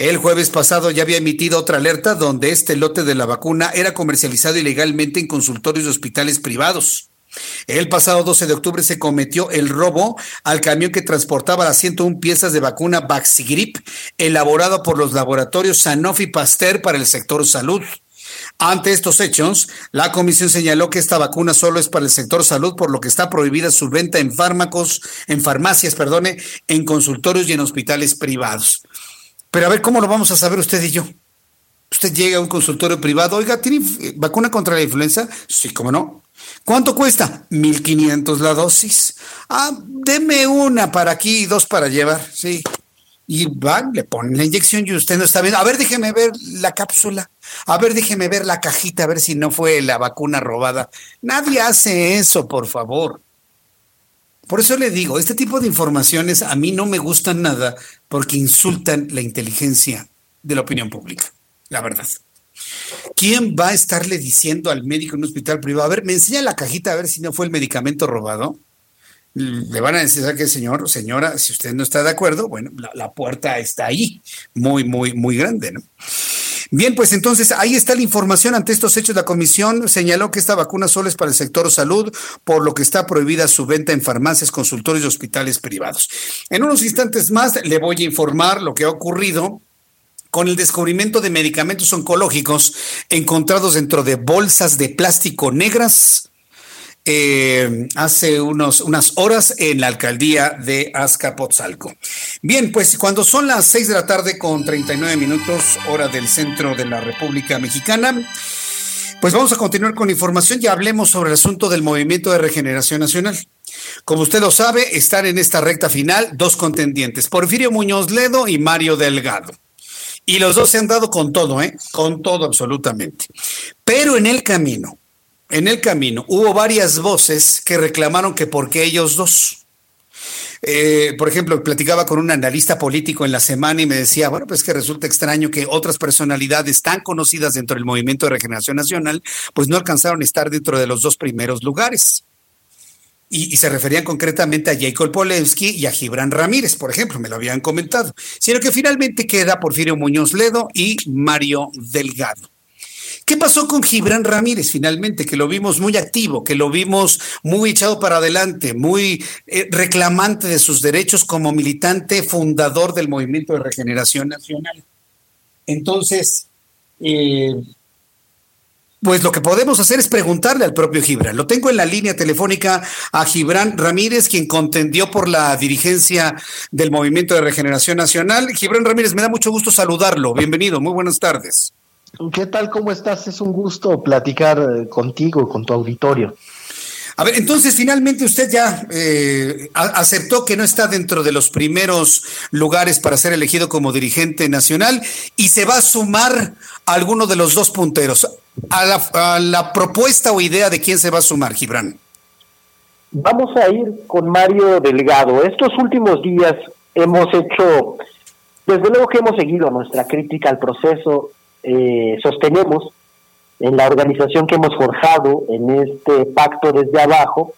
[SPEAKER 1] El jueves pasado ya había emitido otra alerta donde este lote de la vacuna era comercializado ilegalmente en consultorios de hospitales privados. El pasado 12 de octubre se cometió el robo al camión que transportaba las 101 piezas de vacuna Vaxigrip, elaborado por los laboratorios Sanofi Pasteur para el sector salud. Ante estos hechos, la comisión señaló que esta vacuna solo es para el sector salud, por lo que está prohibida su venta en fármacos, en farmacias, perdone, en consultorios y en hospitales privados. Pero a ver, ¿cómo lo vamos a saber usted y yo? Usted llega a un consultorio privado, oiga, ¿tiene vacuna contra la influenza? Sí, ¿cómo no? ¿Cuánto cuesta? 1500 la dosis. Ah, deme una para aquí y dos para llevar, sí. Y van, le ponen la inyección y usted no está viendo. A ver, déjeme ver la cápsula. A ver, déjeme ver la cajita, a ver si no fue la vacuna robada. Nadie hace eso, por favor. Por eso le digo, este tipo de informaciones a mí no me gustan nada porque insultan la inteligencia de la opinión pública, la verdad. ¿Quién va a estarle diciendo al médico en un hospital privado, a ver, me enseña la cajita a ver si no fue el medicamento robado? Le van a decir a que señor, señora, si usted no está de acuerdo, bueno, la, la puerta está ahí, muy, muy, muy grande, ¿no? Bien, pues entonces ahí está la información. Ante estos hechos, la comisión señaló que esta vacuna solo es para el sector salud, por lo que está prohibida su venta en farmacias, consultorios y hospitales privados. En unos instantes más le voy a informar lo que ha ocurrido con el descubrimiento de medicamentos oncológicos encontrados dentro de bolsas de plástico negras eh, hace unos, unas horas en la alcaldía de Azcapotzalco. Bien, pues cuando son las seis de la tarde con 39 minutos, hora del centro de la República Mexicana, pues vamos a continuar con información y hablemos sobre el asunto del Movimiento de Regeneración Nacional. Como usted lo sabe, están en esta recta final dos contendientes, Porfirio Muñoz Ledo y Mario Delgado. Y los dos se han dado con todo, ¿eh? Con todo absolutamente. Pero en el camino, en el camino hubo varias voces que reclamaron que por qué ellos dos. Eh, por ejemplo, platicaba con un analista político en la semana y me decía, bueno, pues que resulta extraño que otras personalidades tan conocidas dentro del Movimiento de Regeneración Nacional, pues no alcanzaron a estar dentro de los dos primeros lugares. Y, y, se referían concretamente a Jacob Polensky y a Gibran Ramírez, por ejemplo, me lo habían comentado, sino que finalmente queda Porfirio Muñoz Ledo y Mario Delgado. ¿Qué pasó con Gibran Ramírez finalmente? Que lo vimos muy activo, que lo vimos muy echado para adelante, muy eh, reclamante de sus derechos como militante fundador del Movimiento de Regeneración Nacional. Entonces, eh, pues lo que podemos hacer es preguntarle al propio Gibran. Lo tengo en la línea telefónica a Gibran Ramírez, quien contendió por la dirigencia del Movimiento de Regeneración Nacional. Gibran Ramírez, me da mucho gusto saludarlo. Bienvenido, muy buenas tardes.
[SPEAKER 8] ¿Qué tal? ¿Cómo estás? Es un gusto platicar eh, contigo, con tu auditorio.
[SPEAKER 1] A ver, entonces finalmente usted ya eh, aceptó que no está dentro de los primeros lugares para ser elegido como dirigente nacional y se va a sumar a alguno de los dos punteros. A la, a la propuesta o idea de quién se va a sumar, Gibran.
[SPEAKER 8] Vamos a ir con Mario Delgado. Estos últimos días hemos hecho, desde luego que hemos seguido nuestra crítica al proceso eh, sostenemos en la organización que hemos forjado en este pacto desde abajo,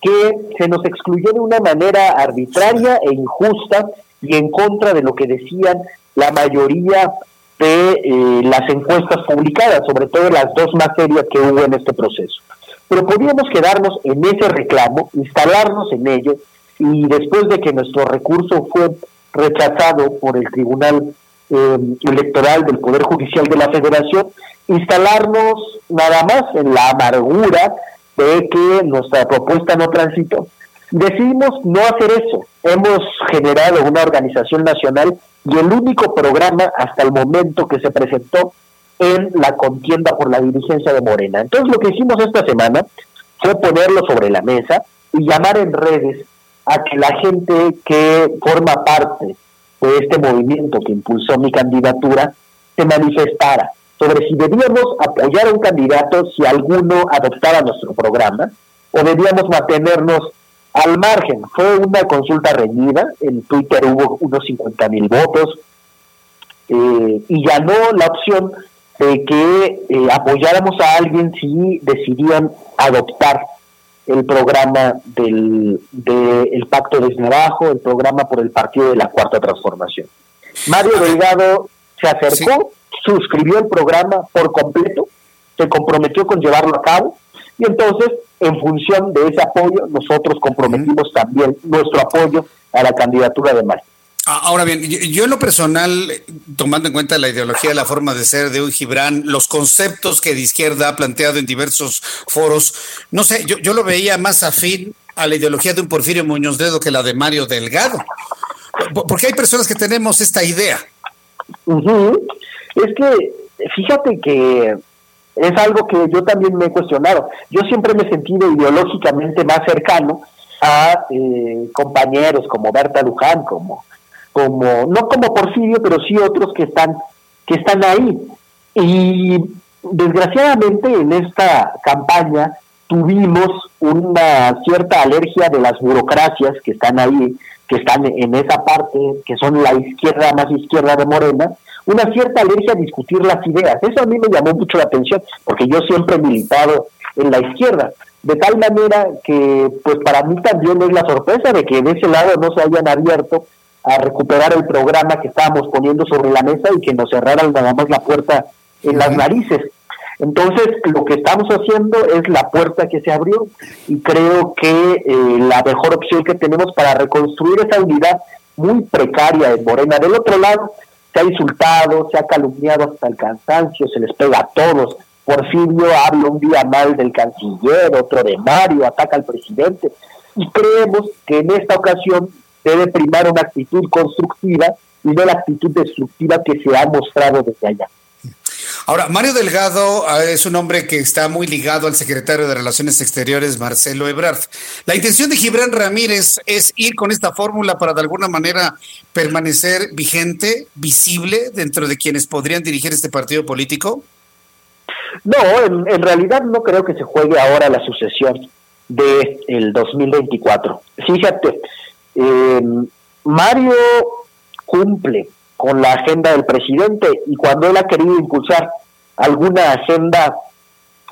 [SPEAKER 8] que se nos excluyó de una manera arbitraria e injusta y en contra de lo que decían la mayoría de eh, las encuestas publicadas, sobre todo las dos más serias que hubo en este proceso. Pero podíamos quedarnos en ese reclamo, instalarnos en ello, y después de que nuestro recurso fue rechazado por el Tribunal eh, electoral del Poder Judicial de la Federación, instalarnos nada más en la amargura de que nuestra propuesta no transitó. Decidimos no hacer eso. Hemos generado una organización nacional y el único programa hasta el momento que se presentó en la contienda por la dirigencia de Morena. Entonces lo que hicimos esta semana fue ponerlo sobre la mesa y llamar en redes a que la gente que forma parte de este movimiento que impulsó mi candidatura se manifestara sobre si debíamos apoyar a un candidato si alguno adoptara nuestro programa o debíamos mantenernos al margen, fue una consulta reñida, en Twitter hubo unos 50 mil votos eh, y ganó la opción de que eh, apoyáramos a alguien si decidían adoptar el programa del el Pacto de Esnarajo, el programa por el Partido de la Cuarta Transformación. Mario Delgado se acercó, suscribió el programa por completo, se comprometió con llevarlo a cabo y entonces, en función de ese apoyo, nosotros comprometimos también nuestro apoyo a la candidatura de Mario.
[SPEAKER 1] Ah, ahora bien, yo en lo personal, tomando en cuenta la ideología, la forma de ser de un Gibran, los conceptos que de izquierda ha planteado en diversos foros, no sé, yo, yo lo veía más afín a la ideología de un Porfirio Muñoz Dedo que la de Mario Delgado. Porque hay personas que tenemos esta idea.
[SPEAKER 8] Es que, fíjate que es algo que yo también me he cuestionado. Yo siempre me he sentido ideológicamente más cercano a eh, compañeros como Berta Luján, como como no como Porfirio, pero sí otros que están que están ahí. Y desgraciadamente en esta campaña tuvimos una cierta alergia de las burocracias que están ahí, que están en esa parte, que son la izquierda más izquierda de Morena, una cierta alergia a discutir las ideas. Eso a mí me llamó mucho la atención, porque yo siempre he militado en la izquierda, de tal manera que pues para mí también es la sorpresa de que de ese lado no se hayan abierto a recuperar el programa que estábamos poniendo sobre la mesa y que nos cerraran nada más la puerta en las narices. Entonces, lo que estamos haciendo es la puerta que se abrió y creo que eh, la mejor opción que tenemos para reconstruir esa unidad muy precaria en Morena. Del otro lado, se ha insultado, se ha calumniado hasta el cansancio, se les pega a todos. Porfirio habla un día mal del canciller, otro de Mario, ataca al presidente. Y creemos que en esta ocasión debe primar una actitud constructiva y no la actitud destructiva que se ha mostrado desde allá.
[SPEAKER 1] Ahora, Mario Delgado ah, es un hombre que está muy ligado al secretario de Relaciones Exteriores, Marcelo Ebrard. La intención de Gibran Ramírez es ir con esta fórmula para de alguna manera permanecer vigente, visible dentro de quienes podrían dirigir este partido político.
[SPEAKER 8] No, en, realidad no creo que se juegue ahora la sucesión del el 2024. Fíjate, eh, Mario cumple con la agenda del presidente y cuando él ha querido impulsar alguna agenda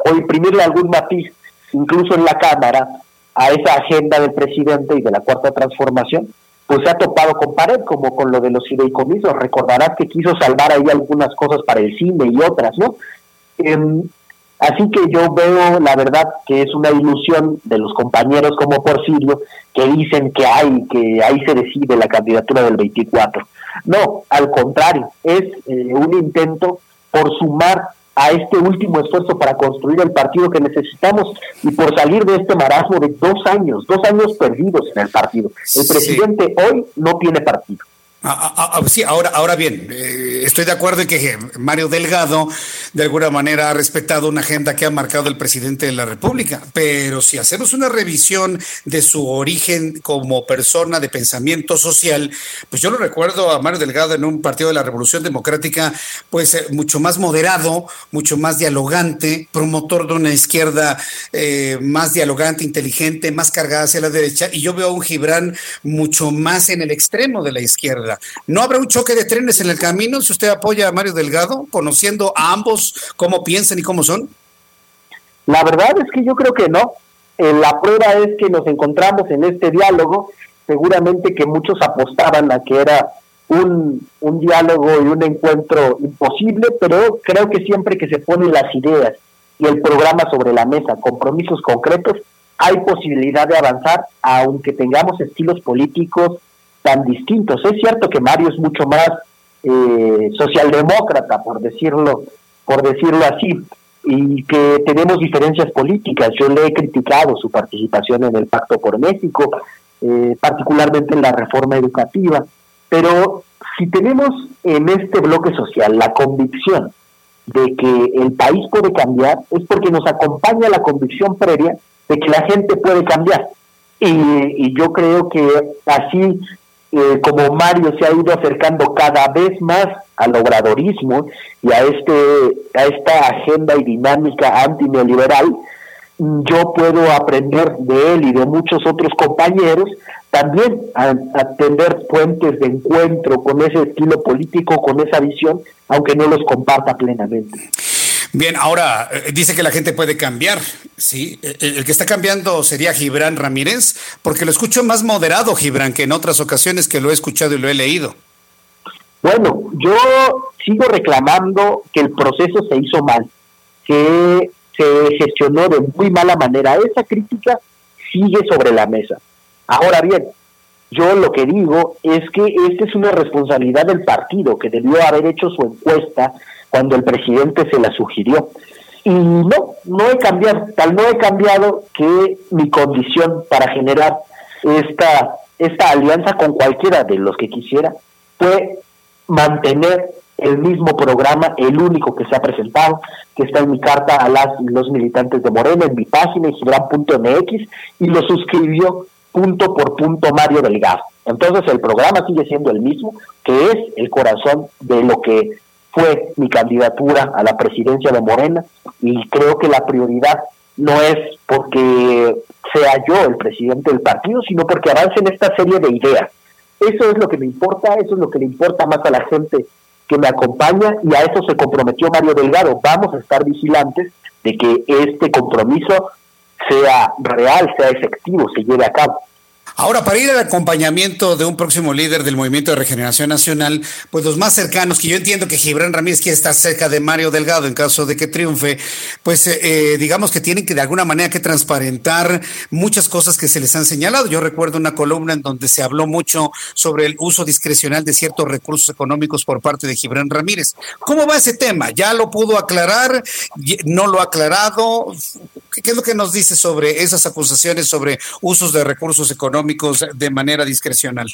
[SPEAKER 8] o imprimirle algún matiz, incluso en la Cámara, a esa agenda del presidente y de la cuarta transformación, pues se ha topado con pared, como con lo de los fideicomisos. Recordarás que quiso salvar ahí algunas cosas para el cine y otras, ¿no? Em, Así que yo veo, la verdad, que es una ilusión de los compañeros como Porfirio que dicen que hay, que ahí se decide la candidatura del 24. No, al contrario, es eh, un intento por sumar a este último esfuerzo para construir el partido que necesitamos y por salir de este marasmo de dos años, dos años perdidos en el partido. El presidente hoy no tiene partido.
[SPEAKER 1] Ah, ah, ah, sí, ahora, ahora bien, eh, estoy de acuerdo en que Mario Delgado de alguna manera ha respetado una agenda que ha marcado el presidente de la República, pero si hacemos una revisión de su origen como persona de pensamiento social, pues yo lo recuerdo a Mario Delgado en un partido de la Revolución Democrática, pues eh, mucho más moderado, mucho más dialogante, promotor de una izquierda eh, más dialogante, inteligente, más cargada hacia la derecha, y yo veo a un Gibran mucho más en el extremo de la izquierda ¿No habrá un choque de trenes en el camino si usted apoya a Mario Delgado, conociendo a ambos cómo piensan y cómo son?
[SPEAKER 8] La verdad es que yo creo que no. Eh, la prueba es que nos encontramos en este diálogo, seguramente que muchos apostaban a que era un, un diálogo y un encuentro imposible, pero creo que siempre que se ponen las ideas y el programa sobre la mesa, compromisos concretos, hay posibilidad de avanzar, aunque tengamos estilos políticos tan distintos. Es cierto que Mario es mucho más eh, socialdemócrata, por decirlo, por decirlo así, y que tenemos diferencias políticas. Yo le he criticado su participación en el Pacto por México, eh, particularmente en la reforma educativa, pero si tenemos en este bloque social la convicción de que el país puede cambiar, es porque nos acompaña la convicción previa de que la gente puede cambiar. Y, y yo creo que así eh, como Mario se ha ido acercando cada vez más al obradorismo y a este a esta agenda y dinámica antineoliberal, yo puedo aprender de él y de muchos otros compañeros también a, a, puentes de encuentro con ese estilo político, con esa visión, aunque no los comparta plenamente.
[SPEAKER 1] Bien, ahora eh, dice que la gente puede cambiar, ¿sí? El, el, que está cambiando sería Gibran Ramírez, porque lo escucho más moderado, Gibran, que en otras ocasiones que lo he escuchado y lo he leído.
[SPEAKER 8] Bueno, yo sigo reclamando que el proceso se hizo mal, que se gestionó de muy mala manera. Esa crítica sigue sobre la mesa. Ahora bien, yo lo que digo es que esta es una responsabilidad del partido que debió haber hecho su encuesta cuando el presidente se la sugirió. Y no, no he cambiado, tal no he cambiado que mi condición para generar esta, esta alianza con cualquiera de los que quisiera fue mantener el mismo programa, el único que se ha presentado, que está en mi carta a las los militantes de Morena, en mi página, gibran.mx, y lo suscribió punto por punto Mario Delgado. Entonces el programa sigue siendo el mismo, que es el corazón de lo que fue mi candidatura a la presidencia de Morena, y creo que la prioridad no es porque sea yo el presidente del partido, sino porque avance en esta serie de ideas. Eso es lo que me importa, eso es lo que le importa más a la gente que me acompaña y a eso se comprometió Mario Delgado. Vamos a estar vigilantes de que este compromiso sea real, sea efectivo, se lleve a cabo.
[SPEAKER 1] Ahora, para ir al acompañamiento de un próximo líder del Movimiento de Regeneración Nacional, pues los más cercanos, que yo entiendo que Gibran Ramírez quiere estar cerca de Mario Delgado en caso de que triunfe, pues eh, eh, digamos que tienen que de alguna manera que transparentar muchas cosas que se les han señalado. Yo recuerdo una columna en donde se habló mucho sobre el uso discrecional de ciertos recursos económicos por parte de Gibran Ramírez. ¿Cómo va ese tema? ¿Ya lo pudo aclarar? ¿No lo ha aclarado? ¿Qué es lo que nos dice sobre esas acusaciones sobre usos de recursos económicos? De manera discrecional.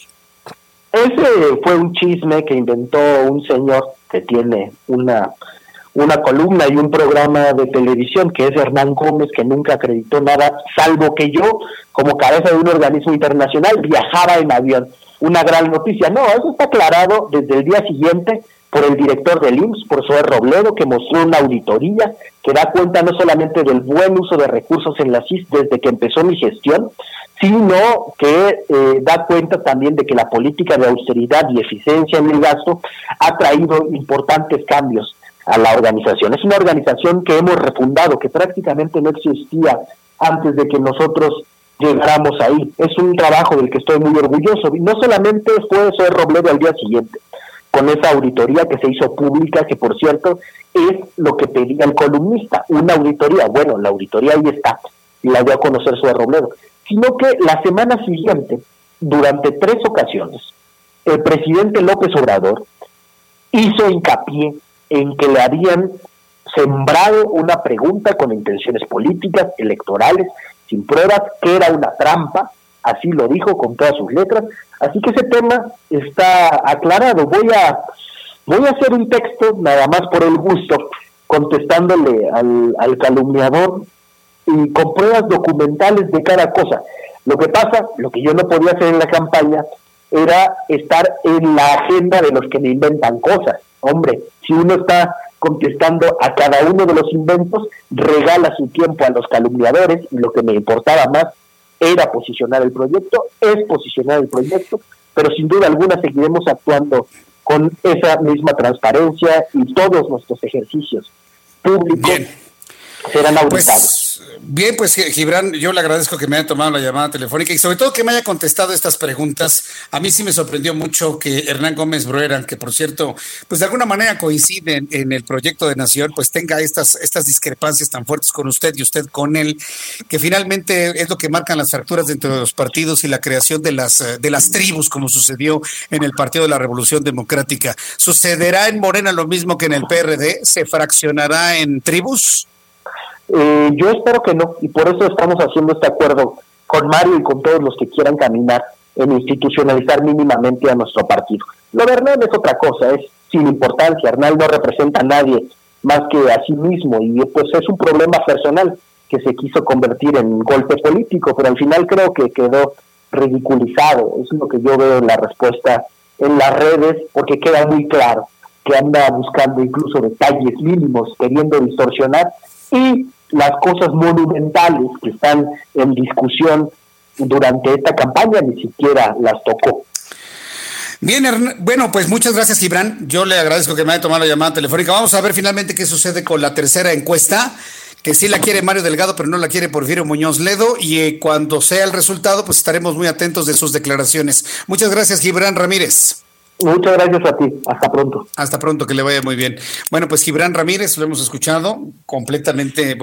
[SPEAKER 8] Ese fue un chisme que inventó un señor que tiene una, una columna y un programa de televisión, que es Hernán Gómez, que nunca acreditó nada, salvo que yo, como cabeza de un organismo internacional, viajaba en avión. Una gran noticia. No, eso está aclarado desde el día siguiente por el director del IMSS, por Zoe Robledo, que mostró una auditoría que da cuenta no solamente del buen uso de recursos en la CIS desde que empezó mi gestión, sino que eh, da cuenta también de que la política de austeridad y eficiencia en el gasto ha traído importantes cambios a la organización. Es una organización que hemos refundado, que prácticamente no existía antes de que nosotros llegáramos ahí. Es un trabajo del que estoy muy orgulloso. No solamente fue de Robledo al día siguiente, con esa auditoría que se hizo pública, que por cierto es lo que pedía el columnista, una auditoría. Bueno, la auditoría ahí está, la dio a conocer su Robledo sino que la semana siguiente, durante tres ocasiones, el presidente López Obrador hizo hincapié en que le habían sembrado una pregunta con intenciones políticas, electorales, sin pruebas, que era una trampa, así lo dijo con todas sus letras, así que ese tema está aclarado. Voy a voy a hacer un texto nada más por el gusto, contestándole al, al calumniador y con pruebas documentales de cada cosa. Lo que pasa, lo que yo no podía hacer en la campaña, era estar en la agenda de los que me inventan cosas. Hombre, si uno está contestando a cada uno de los inventos, regala su tiempo a los calumniadores y lo que me importaba más era posicionar el proyecto, es posicionar el proyecto, pero sin duda alguna seguiremos actuando con esa misma transparencia y todos nuestros ejercicios públicos serán
[SPEAKER 1] pues, bien, pues Gibran, yo le agradezco que me haya tomado la llamada telefónica y sobre todo que me haya contestado estas preguntas. A mí sí me sorprendió mucho que Hernán Gómez Brueran, que por cierto, pues de alguna manera coincide en, el proyecto de Nación, pues tenga estas, estas discrepancias tan fuertes con usted y usted con él, que finalmente es lo que marcan las fracturas dentro de los partidos y la creación de las, de las tribus, como sucedió en el Partido de la Revolución Democrática. ¿Sucederá en Morena lo mismo que en el PRD? ¿Se fraccionará en tribus?
[SPEAKER 8] Eh, yo espero que no, y por eso estamos haciendo este acuerdo con Mario y con todos los que quieran caminar en institucionalizar mínimamente a nuestro partido. Lo de Hernán es otra cosa, es sin importancia. Hernán no representa a nadie más que a sí mismo y pues es un problema personal que se quiso convertir en golpe político, pero al final creo que quedó ridiculizado. Es lo que yo veo en la respuesta en las redes, porque queda muy claro que anda buscando incluso detalles mínimos, queriendo distorsionar y las cosas monumentales que están en discusión durante esta campaña, ni siquiera las tocó.
[SPEAKER 1] Bien, bueno, pues muchas gracias, Gibran. Yo le agradezco que me haya tomado la llamada telefónica. Vamos a ver finalmente qué sucede con la tercera encuesta, que sí la quiere Mario Delgado, pero no la quiere Porfirio Muñoz Ledo. Y eh, cuando sea el resultado, pues estaremos muy atentos de sus declaraciones. Muchas gracias, Gibran Ramírez.
[SPEAKER 8] Muchas gracias a ti. Hasta pronto.
[SPEAKER 1] Hasta pronto, que le vaya muy bien. Bueno, pues Gibran Ramírez lo hemos escuchado completamente.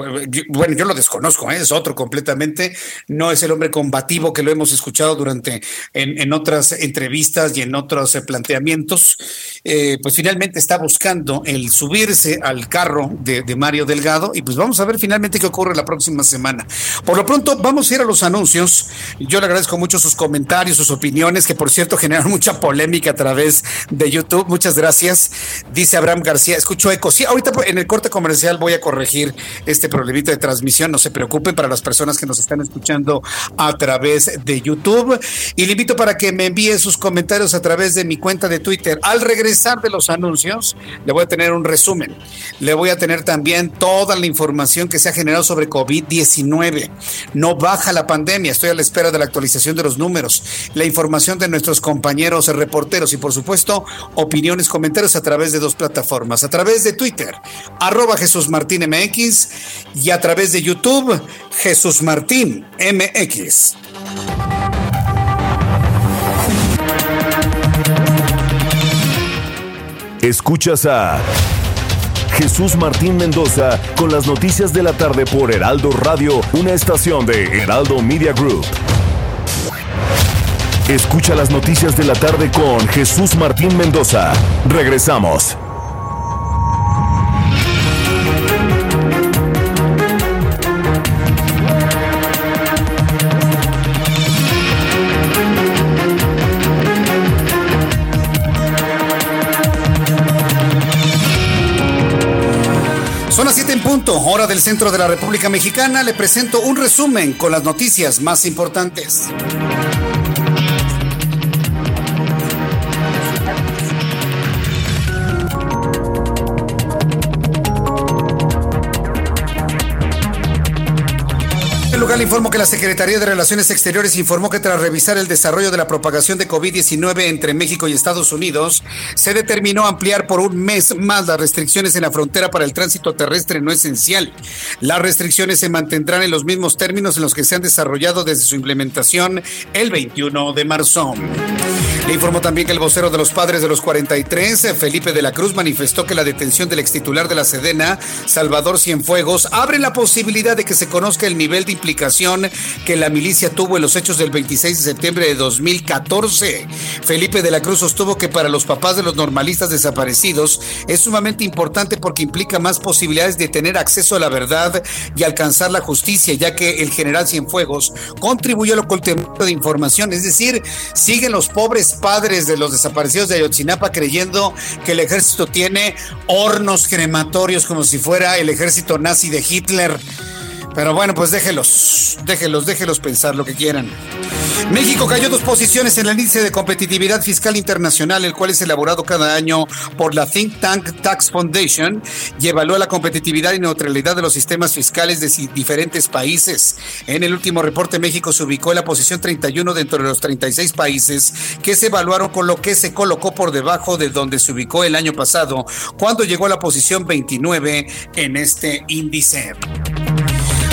[SPEAKER 1] Bueno, yo lo desconozco, ¿eh? es otro completamente. No es el hombre combativo que lo hemos escuchado durante en, otras entrevistas y en otros eh, planteamientos. Eh, pues finalmente está buscando el subirse al carro de, Mario Delgado y pues vamos a ver finalmente qué ocurre la próxima semana. Por lo pronto, vamos a ir a los anuncios. Yo le agradezco mucho sus comentarios, sus opiniones, que por cierto generan mucha polémica a través de YouTube. Muchas gracias. Dice Abraham García, escucho eco. Sí, ahorita en el corte comercial voy a corregir este problemita de transmisión. No se preocupen para las personas que nos están escuchando a través de YouTube. Y le invito para que me envíe sus comentarios a través de mi cuenta de Twitter. Al regresar de los anuncios, le voy a tener un resumen. Le voy a tener también toda la información que se ha generado sobre COVID-19. No baja la pandemia. Estoy a la espera de la actualización de los números. La información de nuestros compañeros reporteros y por supuesto, opiniones, comentarios a través de dos plataformas, a través de Twitter, arroba Jesús Martín y a través de YouTube, Jesús Martín MX.
[SPEAKER 9] Escuchas a Jesús Martín Mendoza con las noticias de la tarde por Heraldo Radio, una estación de Heraldo Media Group. Escucha las noticias de la tarde con Jesús Martín Mendoza. Regresamos.
[SPEAKER 1] Son las 7 en punto, hora del centro de la República Mexicana. Le presento un resumen con las noticias más importantes. Informo que la Secretaría de Relaciones Exteriores informó que tras revisar el desarrollo de la propagación de COVID-19 entre México y Estados Unidos, se determinó ampliar por un mes más las restricciones en la frontera para el tránsito terrestre no esencial. Las restricciones se mantendrán en los mismos términos en los que se han desarrollado desde su implementación el 21 de marzo. Le informó también que el vocero de los padres de los 43, Felipe de la Cruz, manifestó que la detención del ex titular de la Sedena, Salvador Cienfuegos, abre la posibilidad de que se conozca el nivel de implicación que la milicia tuvo en los hechos del 26 de septiembre de 2014. Felipe de la Cruz sostuvo que para los papás de los normalistas desaparecidos es sumamente importante porque implica más posibilidades de tener acceso a la verdad y alcanzar la justicia, ya que el general Cienfuegos contribuyó al ocultamiento de información, es decir, siguen los pobres padres de los desaparecidos de Ayotzinapa creyendo que el ejército tiene hornos crematorios como si fuera el ejército nazi de Hitler. Pero bueno, pues déjelos, déjelos, déjelos pensar lo que quieran. México cayó dos posiciones en el índice de competitividad fiscal internacional, el cual es elaborado cada año por la Think Tank Tax Foundation y evalúa la competitividad y neutralidad de los sistemas fiscales de diferentes países. En el último reporte, México se ubicó en la posición 31 dentro de los 36 países que se evaluaron, con lo que se colocó por debajo de donde se ubicó el año pasado, cuando llegó a la posición 29 en este índice.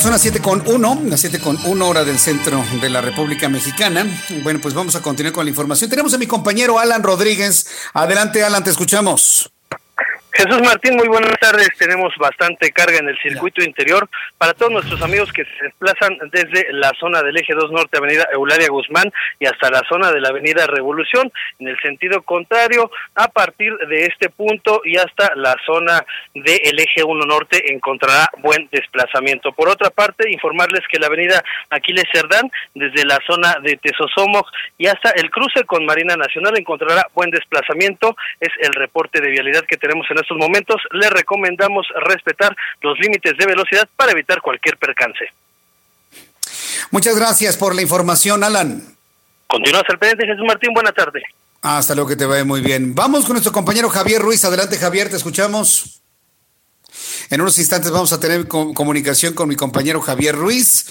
[SPEAKER 1] Son las 7 con 1, las 7 con 1 hora del centro de la República Mexicana. Bueno, pues vamos a continuar con la información. Tenemos a mi compañero Alan Rodríguez. Adelante, Alan, te escuchamos.
[SPEAKER 5] Jesús Martín, muy buenas tardes. Tenemos bastante carga en el circuito interior para todos nuestros amigos que se desplazan desde la zona del eje 2 norte, avenida Eulalia Guzmán, y hasta la zona de la avenida Revolución, en el sentido contrario, a partir de este punto y hasta la zona del eje 1 norte encontrará buen desplazamiento. Por otra parte, informarles que la avenida Aquiles Cerdán, desde la zona de Tesosomoc y hasta el cruce con Marina Nacional encontrará buen desplazamiento. Es el reporte de vialidad que tenemos en estos momentos le recomendamos respetar los límites de velocidad para evitar cualquier percance.
[SPEAKER 1] Muchas gracias por la información, Alan.
[SPEAKER 5] Continúa al pendiente, Jesús Martín. Buena tarde.
[SPEAKER 1] Hasta luego, que te vaya muy bien. Vamos con nuestro compañero Javier Ruiz. Adelante, Javier, te escuchamos. En unos instantes vamos a tener comunicación con mi compañero Javier Ruiz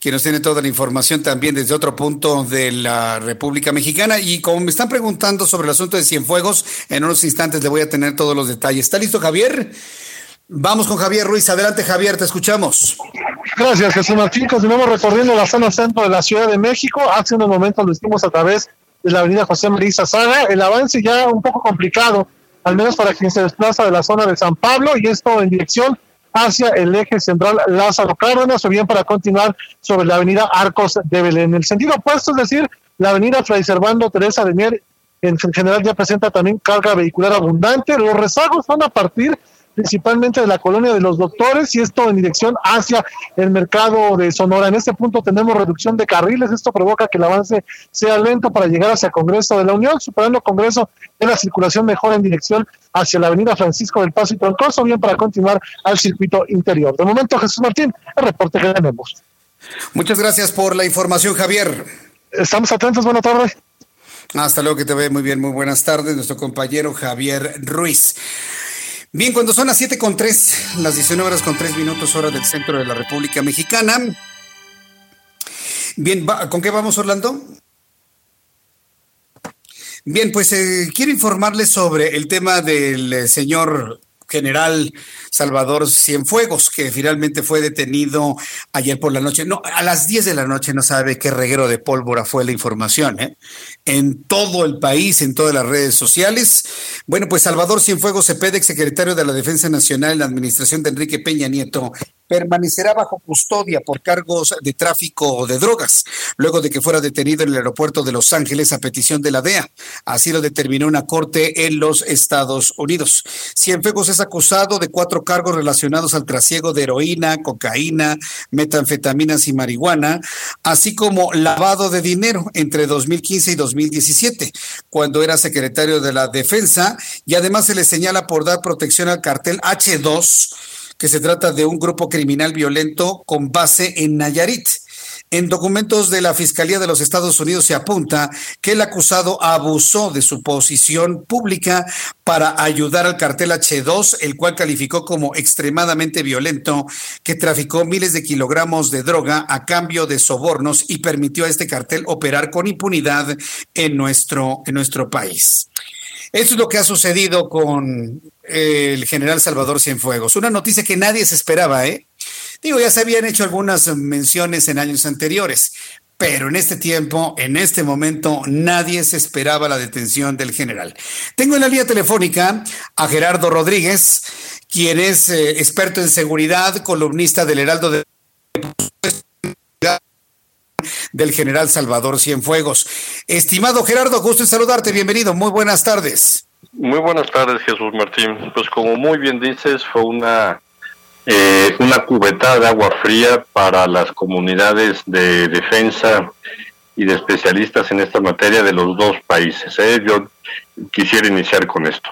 [SPEAKER 1] quien nos tiene toda la información también desde otro punto de la República Mexicana. Y como me están preguntando sobre el asunto de Cienfuegos, en unos instantes le voy a tener todos los detalles. ¿Está listo, Javier? Vamos con Javier Ruiz. Adelante, Javier, te escuchamos.
[SPEAKER 6] Gracias, Jesús Martín. Continuamos recorriendo la zona centro de la Ciudad de México. Hace unos momentos lo hicimos a través de la avenida José María Saga. El avance ya un poco complicado, al menos para quien se desplaza de la zona de San Pablo, y esto en dirección hacia el eje central Lázaro Cárdenas o bien para continuar sobre la avenida Arcos de Belén. En el sentido opuesto, es decir, la avenida Fray Servando Teresa de Mier en general ya presenta también carga vehicular abundante. Los rezagos van a partir principalmente de la colonia de los doctores y esto en dirección hacia el mercado de Sonora. En este punto tenemos reducción de carriles, esto provoca que el avance sea lento para llegar hacia Congreso de la Unión, superando Congreso de la circulación mejor en dirección hacia la avenida Francisco del Paso y Troncoso, bien para continuar al circuito interior. De momento, Jesús Martín, el reporte que tenemos.
[SPEAKER 1] Muchas gracias por la información, Javier.
[SPEAKER 6] Estamos atentos, buenas tardes.
[SPEAKER 1] Hasta luego, que te ve muy bien, muy buenas tardes, nuestro compañero Javier Ruiz. Bien, cuando son las 7 con 3, las 19 horas con 3 minutos, hora del centro de la República Mexicana. Bien, ¿con qué vamos, Orlando? Bien, pues eh, quiero informarles sobre el tema del eh, señor general Salvador Cienfuegos, que finalmente fue detenido ayer por la noche. No, a las 10 de la noche no sabe qué reguero de pólvora fue la información, ¿eh? En todo el país, en todas las redes sociales. Bueno, pues Salvador Cienfuegos Cepeda, secretario de la Defensa Nacional en la administración de Enrique Peña Nieto, permanecerá bajo custodia por cargos de tráfico de drogas, luego de que fuera detenido en el aeropuerto de Los Ángeles a petición de la DEA. Así lo determinó una corte en los Estados Unidos. Cienfuegos es acusado de cuatro cargos relacionados al trasiego de heroína, cocaína, metanfetaminas y marihuana, así como lavado de dinero entre 2015 y 2017, cuando era secretario de la Defensa, y además se le señala por dar protección al cartel H2 que se trata de un grupo criminal violento con base en Nayarit. En documentos de la Fiscalía de los Estados Unidos se apunta que el acusado abusó de su posición pública para ayudar al cartel H2, el cual calificó como extremadamente violento, que traficó miles de kilogramos de droga a cambio de sobornos y permitió a este cartel operar con impunidad en nuestro, en nuestro país. Eso es lo que ha sucedido con el general Salvador Cienfuegos. Una noticia que nadie se esperaba, ¿eh? Digo, ya se habían hecho algunas menciones en años anteriores, pero en este tiempo, en este momento, nadie se esperaba la detención del general. Tengo en la línea telefónica a Gerardo Rodríguez, quien es eh, experto en seguridad, columnista del Heraldo de del general Salvador Cienfuegos. Estimado Gerardo, gusto en saludarte, bienvenido, muy buenas tardes.
[SPEAKER 10] Muy buenas tardes, Jesús Martín. Pues como muy bien dices, fue una eh, una cubetada de agua fría para las comunidades de defensa y de especialistas en esta materia de los dos países. ¿eh? Yo quisiera iniciar con esto.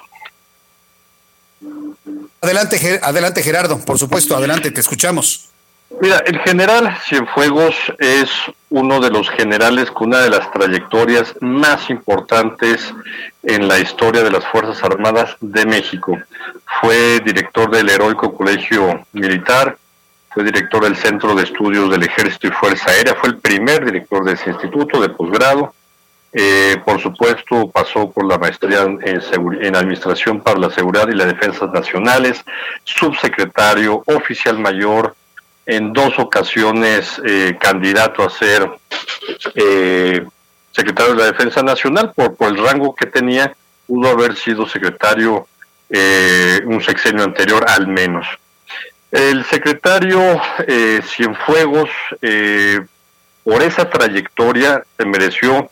[SPEAKER 1] Adelante, adelante Gerardo, por supuesto, adelante, te escuchamos.
[SPEAKER 10] Mira, el general Cienfuegos es uno de los generales con una de las trayectorias más importantes en la historia de las Fuerzas Armadas de México. Fue director del Heroico Colegio Militar, fue director del Centro de Estudios del Ejército y Fuerza Aérea, fue el primer director de ese instituto de posgrado. Eh, por supuesto, pasó por la maestría en, en, Administración para la Seguridad y las Defensas Nacionales, subsecretario, oficial mayor, en dos ocasiones eh, candidato a ser eh, secretario de la Defensa Nacional por, el rango que tenía, pudo haber sido secretario eh, un sexenio anterior al menos. El secretario Cienfuegos, por esa trayectoria, se mereció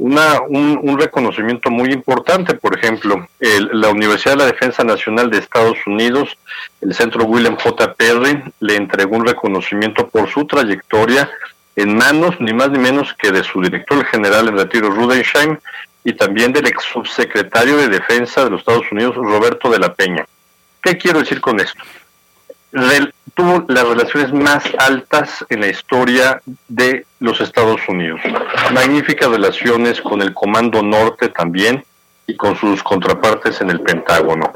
[SPEAKER 10] una, un, reconocimiento muy importante. Por ejemplo, la Universidad de la Defensa Nacional de Estados Unidos, el Centro William J. Perry, le entregó un reconocimiento por su trayectoria en manos ni más ni menos que de su director general en retiro, Rudensheim, y también del ex subsecretario de Defensa de los Estados Unidos, Roberto de la Peña. ¿Qué quiero decir con esto? Tuvo las relaciones más altas en la historia de los Estados Unidos. Magníficas relaciones con el Comando Norte también y con sus contrapartes en el Pentágono.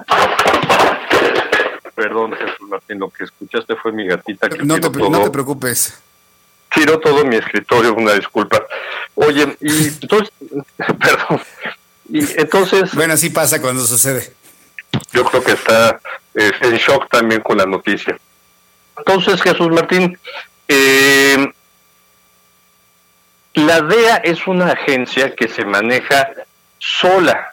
[SPEAKER 10] Perdón, Jesús Martín, lo que escuchaste fue mi gatita. Que
[SPEAKER 1] no, te, no te preocupes
[SPEAKER 10] tiró todo mi escritorio, una disculpa. Oye, y entonces, perdón, y entonces...
[SPEAKER 1] Bueno, así pasa cuando sucede.
[SPEAKER 10] Yo creo que está eh, en shock también con la noticia. Entonces, Jesús Martín, eh, la DEA es una agencia que se maneja sola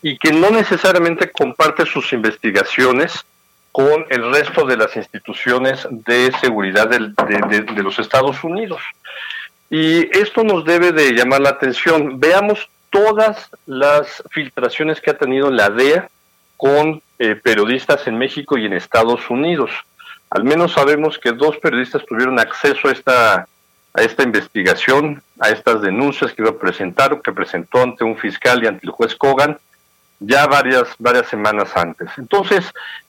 [SPEAKER 10] y que no necesariamente comparte sus investigaciones con el resto de las instituciones de seguridad de, los Estados Unidos. Y esto nos debe de llamar la atención. Veamos todas las filtraciones que ha tenido la DEA con eh, periodistas en México y en Estados Unidos. Al menos sabemos que dos periodistas tuvieron acceso a esta, a esta investigación, a estas denuncias que iba a presentar que presentó ante un fiscal y ante el juez Kogan ya varias, varias semanas antes. Entonces,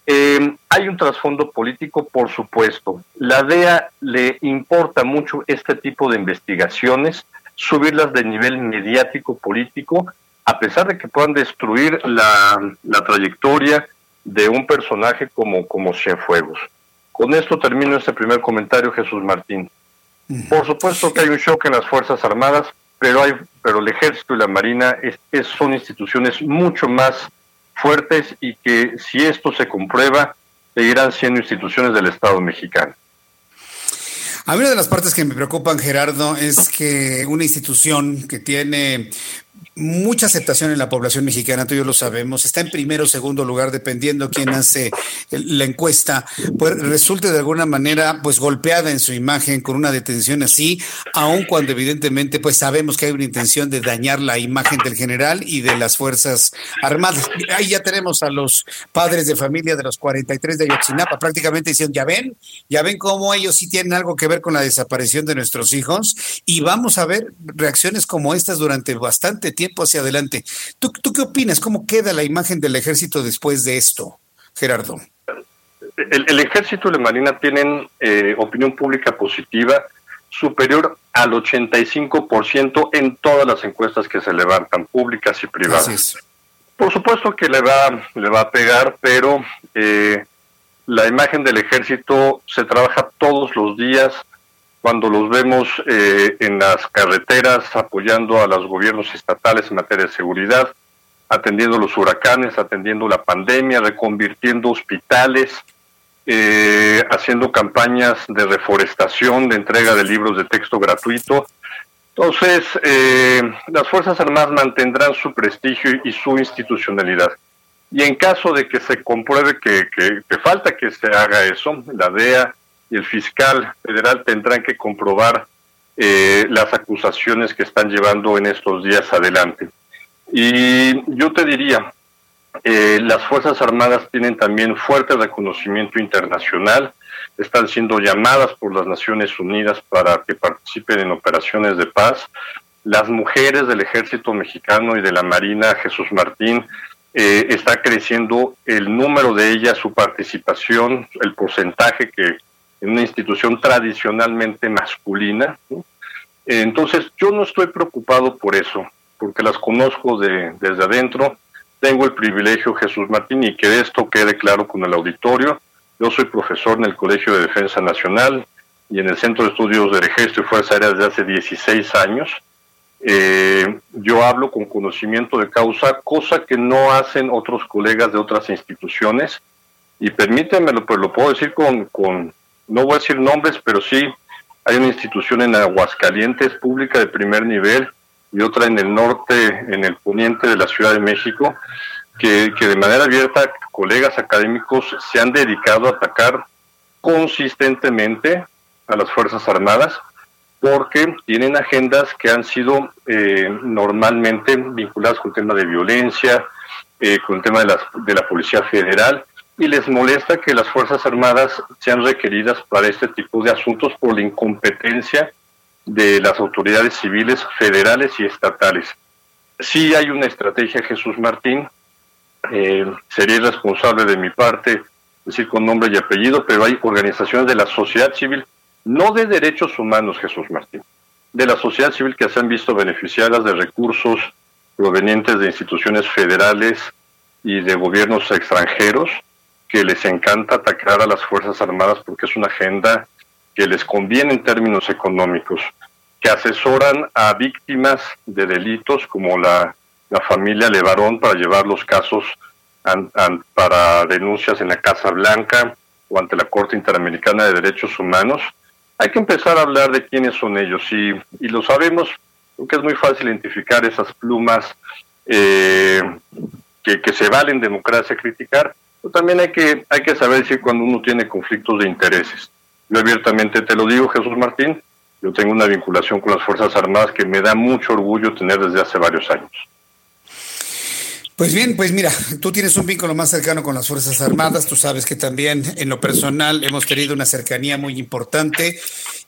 [SPEAKER 10] eh, hay un trasfondo político, por supuesto. La DEA le importa mucho este tipo de investigaciones, subirlas de nivel mediático político, a pesar de que puedan destruir la, trayectoria de un personaje como, como Cienfuegos. Con esto termino este primer comentario, Jesús Martín. Por supuesto que hay un shock en las Fuerzas Armadas, pero hay pero el ejército y la marina es, son instituciones mucho más fuertes y que si esto se comprueba seguirán siendo instituciones del Estado mexicano.
[SPEAKER 1] A mí una de las partes que me preocupan, Gerardo, es que una institución que tiene mucha aceptación en la población mexicana, tú y yo lo sabemos, está en primero o segundo lugar dependiendo quién hace la encuesta, pues resulte de alguna manera pues golpeada en su imagen con una detención así, aun cuando evidentemente pues sabemos que hay una intención de dañar la imagen del general y de las Fuerzas Armadas. Ahí ya tenemos a los padres de familia de los 43 de Ayotzinapa prácticamente diciendo, ya ven, ya ven cómo ellos sí tienen algo que ver con la desaparición de nuestros hijos y vamos a ver reacciones como estas durante bastante tiempo hacia adelante. ¿Tú, ¿Tú qué opinas? ¿Cómo queda la imagen del ejército después de esto, Gerardo?
[SPEAKER 10] El, ejército y la marina tienen eh, opinión pública positiva superior al 85% en todas las encuestas que se levantan, públicas y privadas. Por supuesto que le va, le va a pegar, pero eh, la imagen del ejército se trabaja todos los días cuando los vemos eh, en las carreteras apoyando a los gobiernos estatales en materia de seguridad, atendiendo los huracanes, atendiendo la pandemia, reconvirtiendo hospitales, eh, haciendo campañas de reforestación, de entrega de libros de texto gratuito. Entonces, eh, las Fuerzas Armadas mantendrán su prestigio y su institucionalidad. Y en caso de que se compruebe que, que falta que se haga eso, la DEA, y el fiscal federal tendrán que comprobar eh, las acusaciones que están llevando en estos días adelante. Y yo te diría, eh, las Fuerzas Armadas tienen también fuerte reconocimiento internacional, están siendo llamadas por las Naciones Unidas para que participen en operaciones de paz. Las mujeres del ejército mexicano y de la Marina, Jesús Martín, eh, está creciendo el número de ellas, su participación, el porcentaje que en una institución tradicionalmente masculina. Entonces, yo no estoy preocupado por eso, porque las conozco de, desde adentro. Tengo el privilegio, Jesús Martín, y que esto quede claro con el auditorio. Yo soy profesor en el Colegio de Defensa Nacional y en el Centro de Estudios del Ejército y Fuerza Aérea desde hace 16 años. Eh, yo hablo con conocimiento de causa, cosa que no hacen otros colegas de otras instituciones. Y permítanmelo, pues lo puedo decir con, con, no voy a decir nombres, pero sí hay una institución en Aguascalientes, pública de primer nivel, y otra en el norte, en el poniente de la Ciudad de México, que, de manera abierta colegas académicos se han dedicado a atacar consistentemente a las Fuerzas Armadas porque tienen agendas que han sido eh, normalmente vinculadas con el tema de violencia, eh, con el tema de, las, de la Policía Federal, y les molesta que las Fuerzas Armadas sean requeridas para este tipo de asuntos por la incompetencia de las autoridades civiles federales y estatales. Sí hay una estrategia, Jesús Martín, eh, sería irresponsable de mi parte decir con nombre y apellido, pero hay organizaciones de la sociedad civil no de derechos humanos, Jesús Martín, de la sociedad civil que se han visto beneficiadas de recursos provenientes de instituciones federales y de gobiernos extranjeros que les encanta atacar a las Fuerzas Armadas porque es una agenda que les conviene en términos económicos, que asesoran a víctimas de delitos como la, la familia Levarón para llevar los casos para denuncias en la Casa Blanca o ante la Corte Interamericana de Derechos Humanos. Hay que empezar a hablar de quiénes son ellos y, y lo sabemos porque es muy fácil identificar esas plumas eh, que, que, se valen democracia criticar, pero también hay que, hay que saber decir cuando uno tiene conflictos de intereses. Yo abiertamente te lo digo, Jesús Martín, yo tengo una vinculación con las Fuerzas Armadas que me da mucho orgullo tener desde hace varios años.
[SPEAKER 1] Pues bien, pues mira, tú tienes un vínculo más cercano con las Fuerzas Armadas, tú sabes que también en lo personal hemos tenido una cercanía muy importante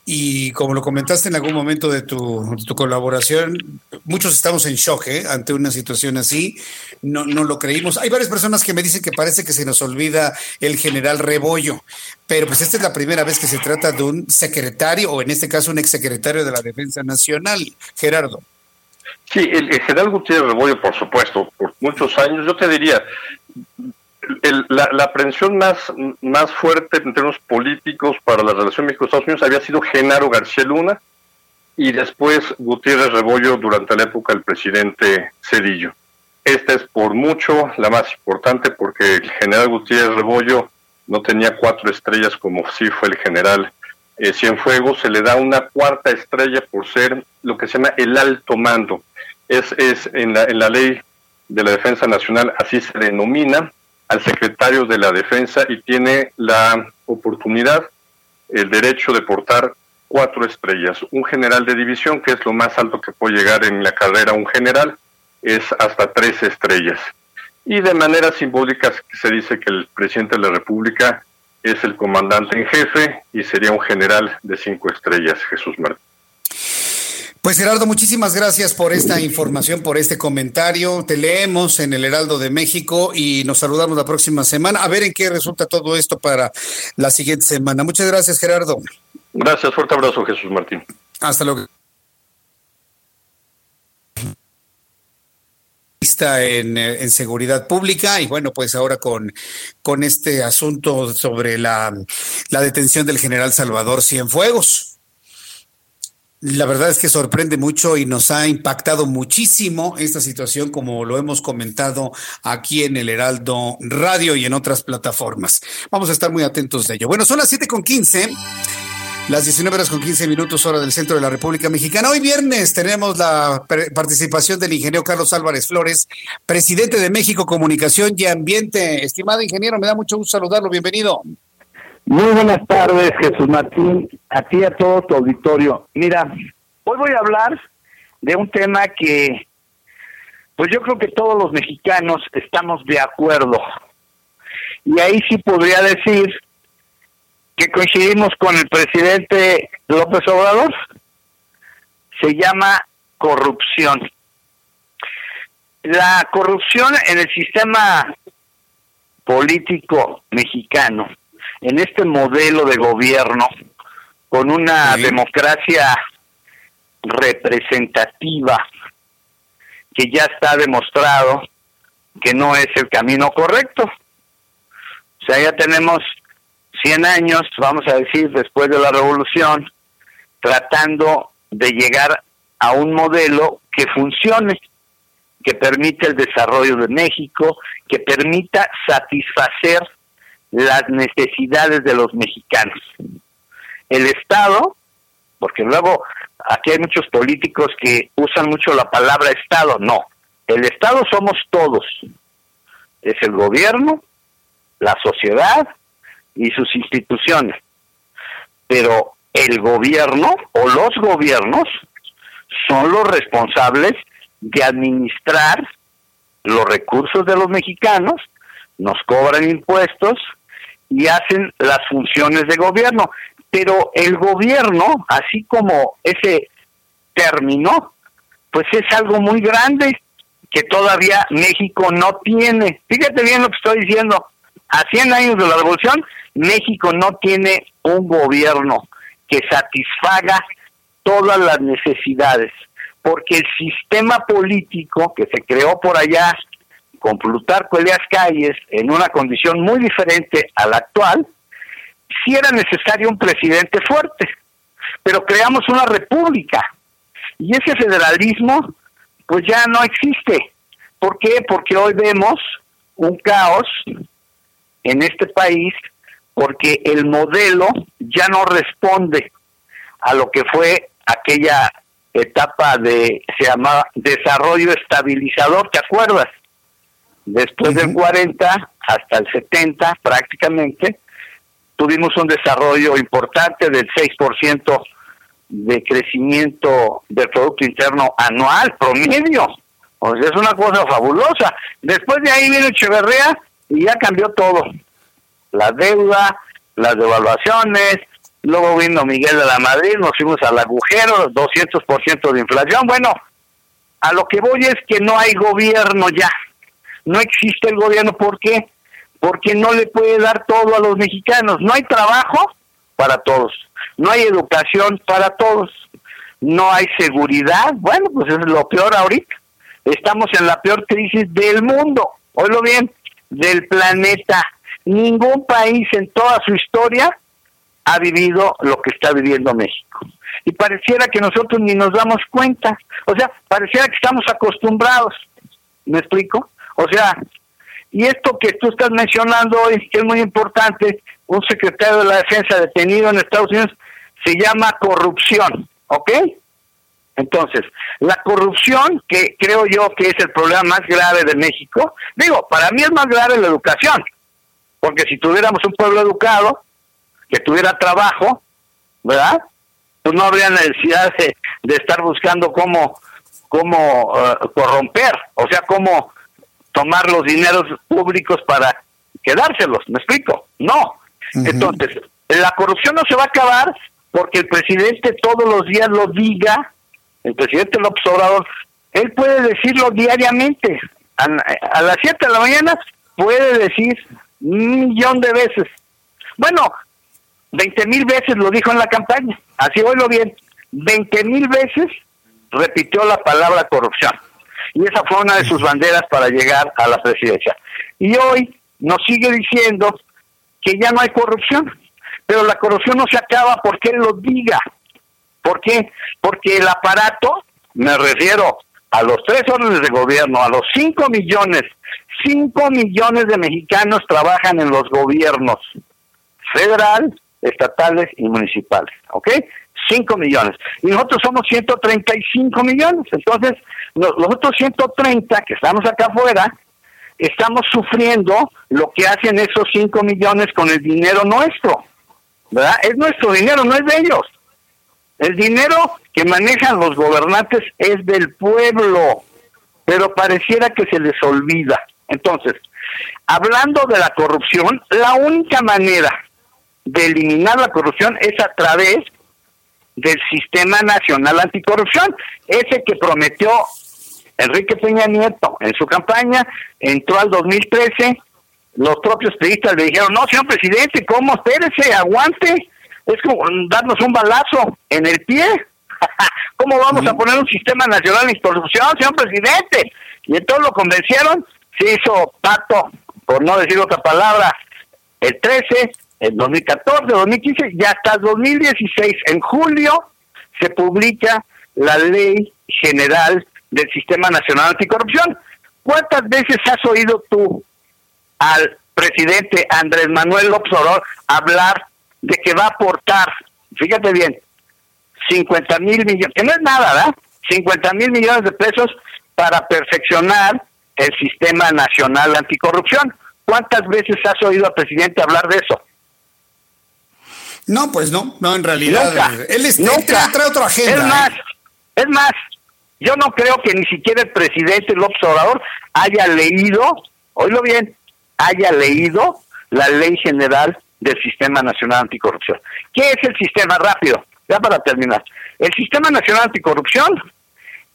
[SPEAKER 1] y como lo comentaste en algún momento de tu, colaboración, muchos estamos en shock ¿eh? ante una situación así, no, no lo creímos. Hay varias personas que me dicen que parece que se nos olvida el general Rebollo, pero pues esta es la primera vez que se trata de un secretario o en este caso un exsecretario de la Defensa Nacional, Gerardo.
[SPEAKER 10] Sí, el, general Gutiérrez Rebollo, por supuesto, por muchos años, yo te diría, la, la, aprehensión más, más fuerte en términos políticos para la relación México-Estados Unidos había sido Genaro García Luna y después Gutiérrez Rebollo durante la época del presidente Cedillo. Esta es por mucho la más importante porque el general Gutiérrez Rebollo no tenía cuatro estrellas como sí fue el general eh, Cienfuegos, se le da una cuarta estrella por ser lo que se llama el alto mando. Es, es en, la, en la ley de la Defensa Nacional, así se denomina al secretario de la Defensa y tiene la oportunidad, el derecho de portar cuatro estrellas. Un general de división, que es lo más alto que puede llegar en la carrera un general, es hasta tres estrellas. Y de manera simbólica se dice que el presidente de la República es el comandante en jefe y sería un general de cinco estrellas, Jesús Martín.
[SPEAKER 1] Pues Gerardo, muchísimas gracias por esta información, por este comentario. Te leemos en el Heraldo de México y nos saludamos la próxima semana. A ver en qué resulta todo esto para la siguiente semana. Muchas gracias, Gerardo.
[SPEAKER 10] Gracias, fuerte abrazo, Jesús Martín.
[SPEAKER 1] Hasta luego. En, en, seguridad pública y bueno, pues ahora con, con este asunto sobre la, la detención del general Salvador Cienfuegos. La verdad es que sorprende mucho y nos ha impactado muchísimo esta situación, como lo hemos comentado aquí en el Heraldo Radio y en otras plataformas. Vamos a estar muy atentos de ello. Bueno, son las siete con quince, las 19 horas con 15 minutos, hora del centro de la República Mexicana. Hoy viernes tenemos la participación del ingeniero Carlos Álvarez Flores, presidente de México Comunicación y Ambiente. Estimado ingeniero, me da mucho gusto saludarlo. Bienvenido.
[SPEAKER 11] Muy buenas tardes, Jesús Martín, a ti y a todo tu auditorio. Mira, hoy voy a hablar de un tema que, pues yo creo que todos los mexicanos estamos de acuerdo. Y ahí sí podría decir que coincidimos con el presidente López Obrador. Se llama corrupción. La corrupción en el sistema político mexicano en este modelo de gobierno con una democracia representativa que ya está demostrado que no es el camino correcto. O sea, ya tenemos 100 años, vamos a decir, después de la revolución, tratando de llegar a un modelo que funcione, que permita el desarrollo de México, que permita satisfacer las necesidades de los mexicanos. El Estado, porque luego aquí hay muchos políticos que usan mucho la palabra Estado, no, el Estado somos todos, es el gobierno, la sociedad y sus instituciones. Pero el gobierno o los gobiernos son los responsables de administrar los recursos de los mexicanos, nos cobran impuestos y hacen las funciones de gobierno. Pero el gobierno, así como ese término, pues es algo muy grande que todavía México no tiene. Fíjate bien lo que estoy diciendo. A 100 años de la revolución, México no tiene un gobierno que satisfaga todas las necesidades, porque el sistema político que se creó por allá con Plutarco Elias Calles en una condición muy diferente a la actual, sí era necesario un presidente fuerte, pero creamos una república y ese federalismo pues ya no existe. ¿Por qué? Porque hoy vemos un caos en este país porque el modelo ya no responde a lo que fue aquella etapa de, se llamaba desarrollo estabilizador, ¿te acuerdas? Después del 40 hasta el 70 prácticamente, tuvimos un desarrollo importante del 6% de crecimiento del Producto Interno anual, promedio. O sea, es una cosa fabulosa. Después de ahí viene Echeverría y ya cambió todo. La deuda, las devaluaciones, luego vino Miguel de la Madrid, nos fuimos al agujero, 200% de inflación. Bueno, a lo que voy es que no hay gobierno ya. No existe el gobierno. ¿Por qué? Porque no le puede dar todo a los mexicanos. No hay trabajo para todos no hay educación para todos, no hay seguridad, bueno, pues es lo peor ahorita. Estamos en la peor crisis del mundo, oílo bien, del planeta. Ningún país en toda su historia ha vivido lo que está viviendo México. Y pareciera que nosotros ni nos damos cuenta. O sea, pareciera que estamos acostumbrados. ¿Me explico? O sea, y esto que tú estás mencionando hoy, que es muy importante, un secretario de la defensa detenido en Estados Unidos, se llama corrupción, ¿ok? Entonces, la corrupción, que creo yo que es el problema más grave de México, digo, para mí es más grave la educación, porque si tuviéramos un pueblo educado, que tuviera trabajo, ¿verdad? Pues no habría necesidad de, estar buscando cómo, cómo uh, corromper, o sea, cómo tomar los dineros públicos para quedárselos, ¿me explico? No. Entonces, la corrupción no se va a acabar porque el presidente todos los días lo diga, el presidente López Obrador, él puede decirlo diariamente. A, las 7 de la mañana puede decir un millón de veces. Bueno, 20 mil veces lo dijo en la campaña, así oílo bien, 20 mil veces repitió la palabra corrupción. Y esa fue una de sus banderas para llegar a la presidencia. Y hoy nos sigue diciendo que ya no hay corrupción. Pero la corrupción no se acaba porque él lo diga. ¿Por qué? Porque el aparato, me refiero a los tres órdenes de gobierno, a los cinco millones, cinco millones de mexicanos trabajan en los gobiernos federal, estatales y municipales, ¿ok? Cinco millones. Y nosotros somos 135 millones. Entonces, los, otros 130 que estamos acá afuera, estamos sufriendo lo que hacen esos cinco millones con el dinero nuestro. ¿verdad? Es nuestro dinero, no es de ellos. El dinero que manejan los gobernantes es del pueblo, pero pareciera que se les olvida. Entonces, hablando de la corrupción, la única manera de eliminar la corrupción es a través del Sistema Nacional Anticorrupción, ese que prometió Enrique Peña Nieto en su campaña, entró al 2013 los propios periodistas le dijeron, no, señor presidente, ¿cómo? Espérese, aguante. Es como darnos un balazo en el pie. ¿Cómo vamos a poner un sistema nacional de corrupción, señor presidente? Y entonces lo convencieron, se hizo pacto, por no decir otra palabra, el 13, el 2014, 2015 y hasta el 2016, en julio, se publica la ley general del Sistema Nacional Anticorrupción. ¿Cuántas veces has oído tú al presidente Andrés Manuel López Obrador hablar de que va a aportar, fíjate bien, 50 mil millones, que no es nada, ¿verdad? 50 mil millones de pesos para perfeccionar el sistema nacional anticorrupción. ¿Cuántas veces has oído al presidente hablar de eso?
[SPEAKER 1] No, pues no, no, en realidad. él, es,
[SPEAKER 11] nunca.
[SPEAKER 1] trae, otra agenda.
[SPEAKER 11] Es más,
[SPEAKER 1] ¿eh?
[SPEAKER 11] es más, yo no creo que ni siquiera el presidente López Obrador haya leído, oílo bien, haya leído la ley general del Sistema Nacional Anticorrupción. ¿Qué es el sistema? Rápido, ya para terminar. El Sistema Nacional Anticorrupción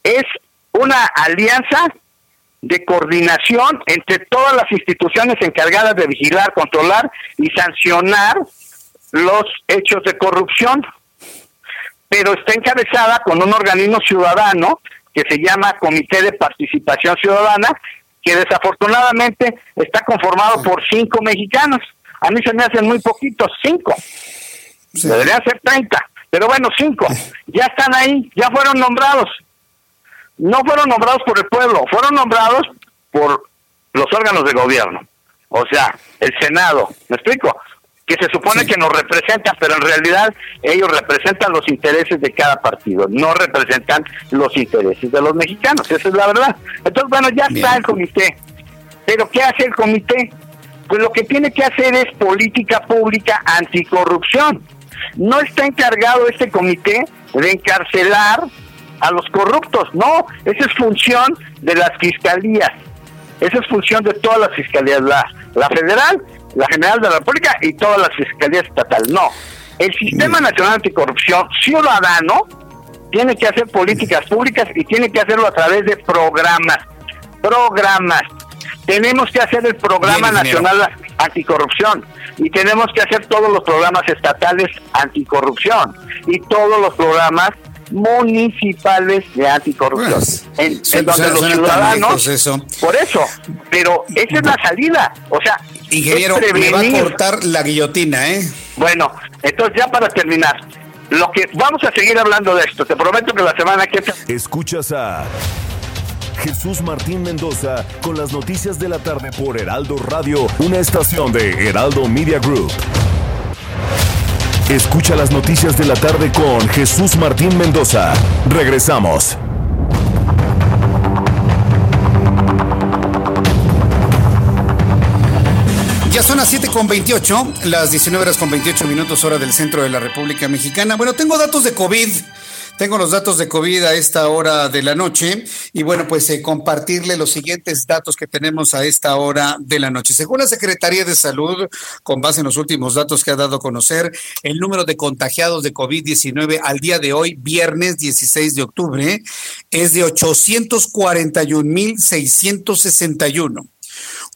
[SPEAKER 11] es una alianza de coordinación entre todas las instituciones encargadas de vigilar, controlar y sancionar los hechos de corrupción, pero está encabezada con un organismo ciudadano que se llama Comité de Participación Ciudadana, que desafortunadamente está conformado por cinco mexicanos. A mí se me hacen muy poquitos, cinco. Deberían ser treinta, pero bueno, cinco. Ya están ahí, ya fueron nombrados. No fueron nombrados por el pueblo, fueron nombrados por los órganos de gobierno. O sea, el Senado, ¿me explico? Que se supone que nos representan, pero en realidad ellos representan los intereses de cada partido, no representan los intereses de los mexicanos, esa es la verdad. Entonces, bueno, ya está el comité. Pero ¿qué hace el comité? Pues lo que tiene que hacer es política pública anticorrupción. No está encargado este comité de encarcelar a los corruptos, no, esa es función de las fiscalías, esa es función de todas las fiscalías, la, la federal la General de la República y todas las fiscalías estatales. No, el Sistema Nacional Anticorrupción Ciudadano tiene que hacer políticas públicas y tiene que hacerlo a través de programas. Programas. Tenemos que hacer el Programa Nacional Anticorrupción y tenemos que hacer todos los programas estatales anticorrupción y todos los programas municipales de anticorrupción. Pues, en, donde los ciudadanos. Por eso, pero esa es la salida. O sea,
[SPEAKER 1] Ingeniero, me va a cortar la guillotina, ¿eh?
[SPEAKER 11] Bueno, entonces ya para terminar, lo que vamos a seguir hablando de esto. Te prometo que la semana que
[SPEAKER 9] escuchas a Jesús Martín Mendoza con las noticias de la tarde por Heraldo Radio, una estación de Heraldo Media Group. Escucha las noticias de la tarde con Jesús Martín Mendoza. Regresamos.
[SPEAKER 1] Ya son las 7 con 28, las 19 horas con 28 minutos hora del centro de la República Mexicana. Bueno, tengo datos de COVID. Tengo los datos de COVID a esta hora de la noche y bueno, pues eh, compartirle los siguientes datos que tenemos a esta hora de la noche. Según la Secretaría de Salud, con base en los últimos datos que ha dado a conocer, el número de contagiados de COVID-19 al día de hoy, viernes 16 de octubre, es de 841.661.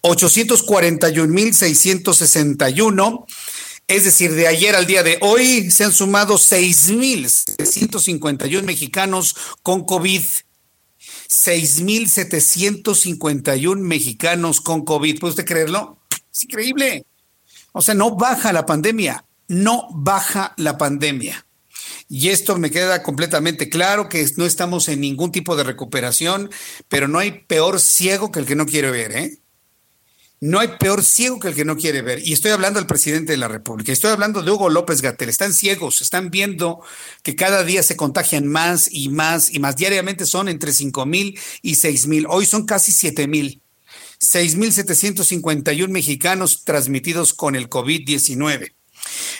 [SPEAKER 1] 841.661. Es decir, de ayer al día de hoy se han sumado 6.751 mexicanos con COVID. 6.751 mexicanos con COVID. ¿Puede usted creerlo? Es increíble. O sea, no baja la pandemia, no baja la pandemia. Y esto me queda completamente claro que no estamos en ningún tipo de recuperación, pero no hay peor ciego que el que no quiere ver, ¿eh? No hay peor ciego que el que no quiere ver. Y estoy hablando del presidente de la República. Estoy hablando de Hugo López Gatel. Están ciegos, están viendo que cada día se contagian más y más y más. Diariamente son entre 5 mil y 6 mil. Hoy son casi 7 mil. 6.751 mexicanos transmitidos con el COVID-19.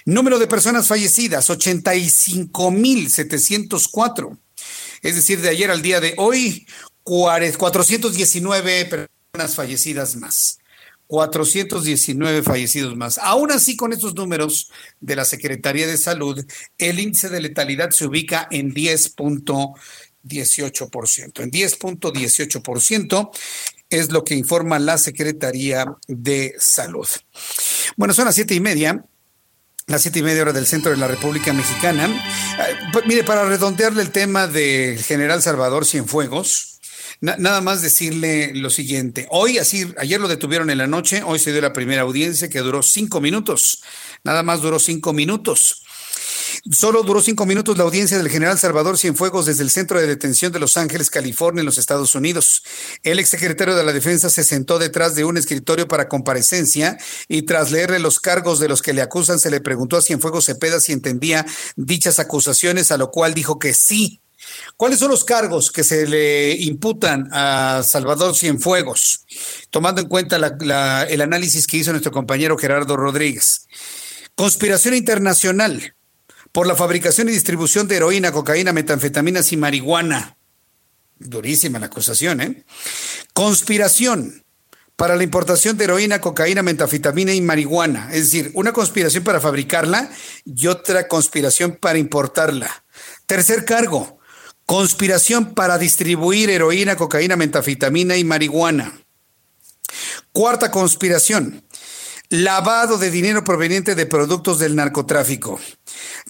[SPEAKER 1] Número de personas fallecidas, 85.704. Es decir, de ayer al día de hoy, 419 personas fallecidas más. 419 fallecidos más. Aún así, con estos números de la Secretaría de Salud, el índice de letalidad se ubica en 10.18%. En 10.18% es lo que informa la Secretaría de Salud. Bueno, son las siete y media las siete y media hora del centro de la República Mexicana. Pues, mire, para redondearle el tema del general Salvador Cienfuegos, nada más decirle lo siguiente. Hoy, así, ayer lo detuvieron en la noche, hoy se dio la primera audiencia que duró cinco minutos. Nada más duró cinco minutos. Solo duró cinco minutos la audiencia del general Salvador Cienfuegos desde el centro de detención de Los Ángeles, California, en los Estados Unidos. El exsecretario de la Defensa se sentó detrás de un escritorio para comparecencia y tras leerle los cargos de los que le acusan, se le preguntó a Cienfuegos Cepeda si entendía dichas acusaciones, a lo cual dijo que sí ¿Cuáles son los cargos que se le imputan a Salvador Cienfuegos? Tomando en cuenta el análisis que hizo nuestro compañero Gerardo Rodríguez. Conspiración internacional por la fabricación y distribución de heroína, cocaína, metanfetaminas y marihuana. Durísima la acusación, ¿eh? Conspiración para la importación de heroína, cocaína, metafetamina y marihuana. Es decir, una conspiración para fabricarla y otra conspiración para importarla. Tercer cargo, conspiración para distribuir heroína, cocaína, metafetamina y marihuana. Cuarta conspiración, lavado de dinero proveniente de productos del narcotráfico.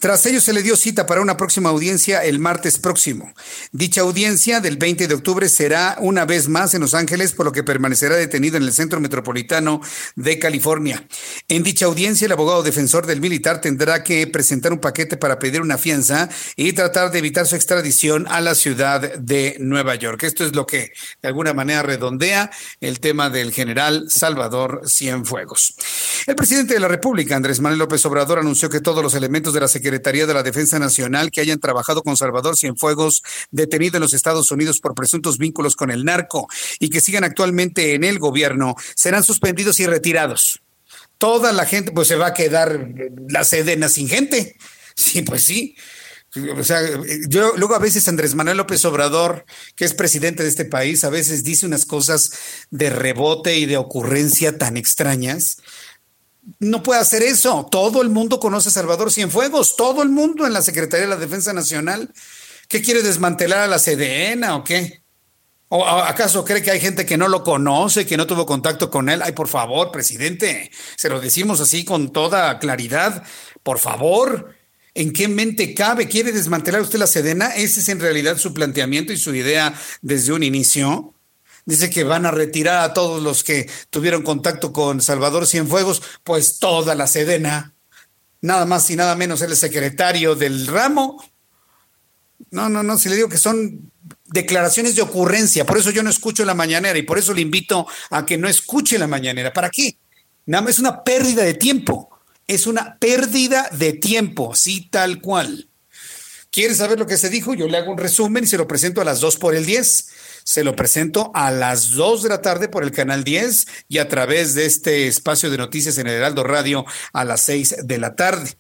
[SPEAKER 1] Tras ello se le dio cita para una próxima audiencia el martes próximo. Dicha audiencia del 20 de octubre será una vez más en Los Ángeles, por lo que permanecerá detenido en el Centro Metropolitano de California. En dicha audiencia el abogado defensor del militar tendrá que presentar un paquete para pedir una fianza y tratar de evitar su extradición a la ciudad de Nueva York. Esto es lo que de alguna manera redondea el tema del general Salvador Cienfuegos. El presidente de la República, Andrés Manuel López Obrador, anunció que todos los elementos de la Secretaría de la Defensa Nacional que hayan trabajado con Salvador Cienfuegos, detenido en los Estados Unidos por presuntos vínculos con el narco y que sigan actualmente en el gobierno, serán suspendidos y retirados. Toda la gente, pues se va a quedar la sedena sin gente. Sí, pues sí. O sea, yo luego a veces Andrés Manuel López Obrador, que es presidente de este país, a veces dice unas cosas de rebote y de ocurrencia tan extrañas no puede hacer eso. Todo el mundo conoce a Salvador Cienfuegos, todo el mundo en la Secretaría de la Defensa Nacional. ¿Qué quiere desmantelar a la CDN o qué? ¿O acaso cree que hay gente que no lo conoce, que no tuvo contacto con él? Ay, por favor, presidente, se lo decimos así con toda claridad. Por favor, ¿en qué mente cabe? ¿Quiere desmantelar usted la Sedena? Ese es en realidad su planteamiento y su idea desde un inicio dice que van a retirar a todos los que tuvieron contacto con Salvador Cienfuegos, pues toda la Sedena, nada más y nada menos el secretario del ramo. No, no, no, si le digo que son declaraciones de ocurrencia, por eso yo no escucho la mañanera y por eso le invito a que no escuche la mañanera. ¿Para qué? Nada más es una pérdida de tiempo. Es una pérdida de tiempo, sí, tal cual. ¿Quieres saber lo que se dijo? Yo le hago un resumen y se lo presento a las dos por el 10 se lo presento a las 2 de la tarde por el canal 10 y a través de este espacio de noticias en el Heraldo Radio a las 6 de la tarde.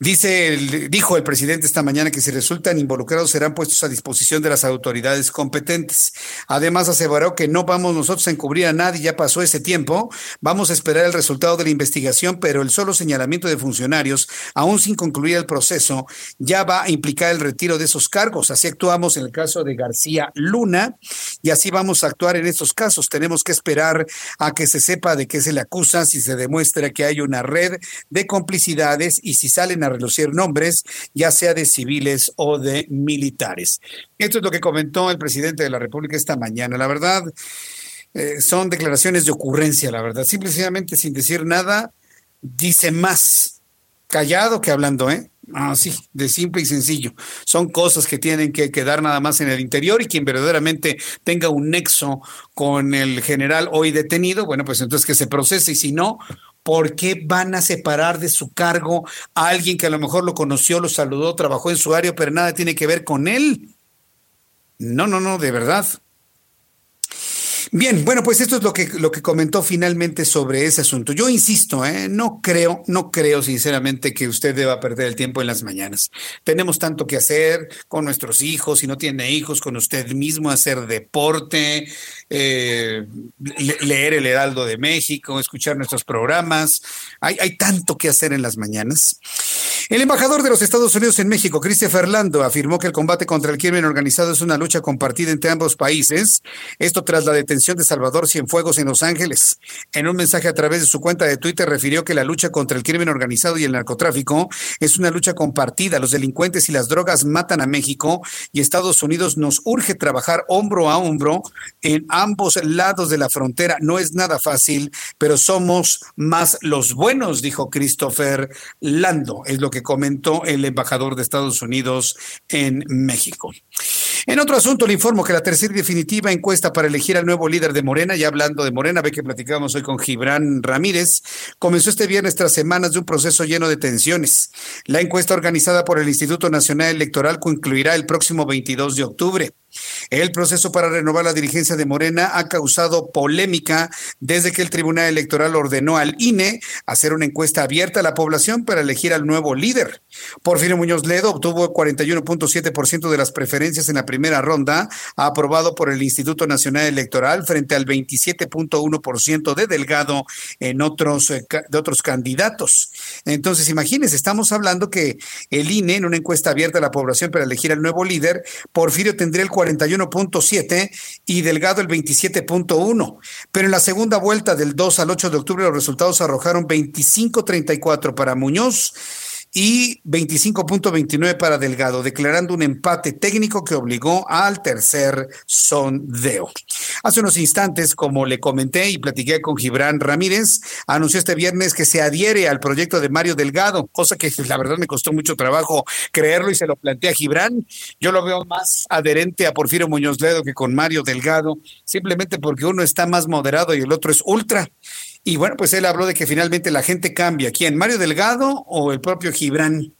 [SPEAKER 1] Dice, dijo el presidente esta mañana que si resultan involucrados serán puestos a disposición de las autoridades competentes. Además aseguró que no vamos nosotros a encubrir a nadie, ya pasó ese tiempo, vamos a esperar el resultado de la investigación, pero el solo señalamiento de funcionarios, aún sin concluir el proceso, ya va a implicar el retiro de esos cargos. Así actuamos en el caso de García Luna y así vamos a actuar en estos casos. Tenemos que esperar a que se sepa de qué se le acusa, si se demuestra que hay una red de complicidades y si salen a relucir nombres, ya sea de civiles o de militares. Esto es lo que comentó el presidente de la República esta mañana. La verdad, eh, son declaraciones de ocurrencia, la verdad. Simplemente sin decir nada, dice más callado que hablando, ¿eh? Así, de simple y sencillo. Son cosas que tienen que quedar nada más en el interior y quien verdaderamente tenga un nexo con el general hoy detenido, bueno, pues entonces que se procese y si no, ¿Por qué van a separar de su cargo a alguien que a lo mejor lo conoció, lo saludó, trabajó en su área, pero nada tiene que ver con él? No, no, no, de verdad. Bien, bueno, pues esto es lo que, lo que comentó finalmente sobre ese asunto. Yo insisto, ¿eh? no creo, no creo sinceramente que usted deba perder el tiempo en las mañanas. Tenemos tanto que hacer con nuestros hijos, si no tiene hijos, con usted mismo, hacer deporte, eh, leer el Heraldo de México, escuchar nuestros programas. Hay, hay tanto que hacer en las mañanas. El embajador de los Estados Unidos en México, Cristian Fernando, afirmó que el combate contra el crimen organizado es una lucha compartida entre ambos países. Esto tras la detención de Salvador Cienfuegos en Los Ángeles. En un mensaje a través de su cuenta de Twitter refirió que la lucha contra el crimen organizado y el narcotráfico es una lucha compartida. Los delincuentes y las drogas matan a México y Estados Unidos nos urge trabajar hombro a hombro en ambos lados de la frontera. No es nada fácil, pero somos más los buenos, dijo Christopher Lando. Es lo que comentó el embajador de Estados Unidos en México. En otro asunto, le informo que la tercera y definitiva encuesta para elegir al nuevo líder de Morena, ya hablando de Morena, ve que platicábamos hoy con Gibran Ramírez, comenzó este viernes tras semanas de un proceso lleno de tensiones. La encuesta organizada por el Instituto Nacional Electoral concluirá el próximo 22 de octubre. El proceso para renovar la dirigencia de Morena ha causado polémica desde que el Tribunal Electoral ordenó al INE hacer una encuesta abierta a la población para elegir al nuevo líder. Porfirio Muñoz Ledo obtuvo 41.7% de las preferencias en la primera ronda, aprobado por el Instituto Nacional Electoral frente al 27.1% de Delgado en otros eh, de otros candidatos. Entonces, imagínense, estamos hablando que el INE en una encuesta abierta a la población para elegir al nuevo líder, Porfirio tendría el 41.7 y Delgado el 27.1. Pero en la segunda vuelta del 2 al 8 de octubre los resultados arrojaron 25.34 para Muñoz y 25.29 para Delgado, declarando un empate técnico que obligó al tercer sondeo. Hace unos instantes, como le comenté y platiqué con Gibran Ramírez, anunció este viernes que se adhiere al proyecto de Mario Delgado, cosa que la verdad me costó mucho trabajo creerlo y se lo planteé a Gibran. Yo lo veo más adherente a Porfirio Muñoz Ledo que con Mario Delgado, simplemente porque uno está más moderado y el otro es ultra. Y bueno, pues él habló de que finalmente la gente cambia. ¿Quién? ¿Mario Delgado o el propio Gibran?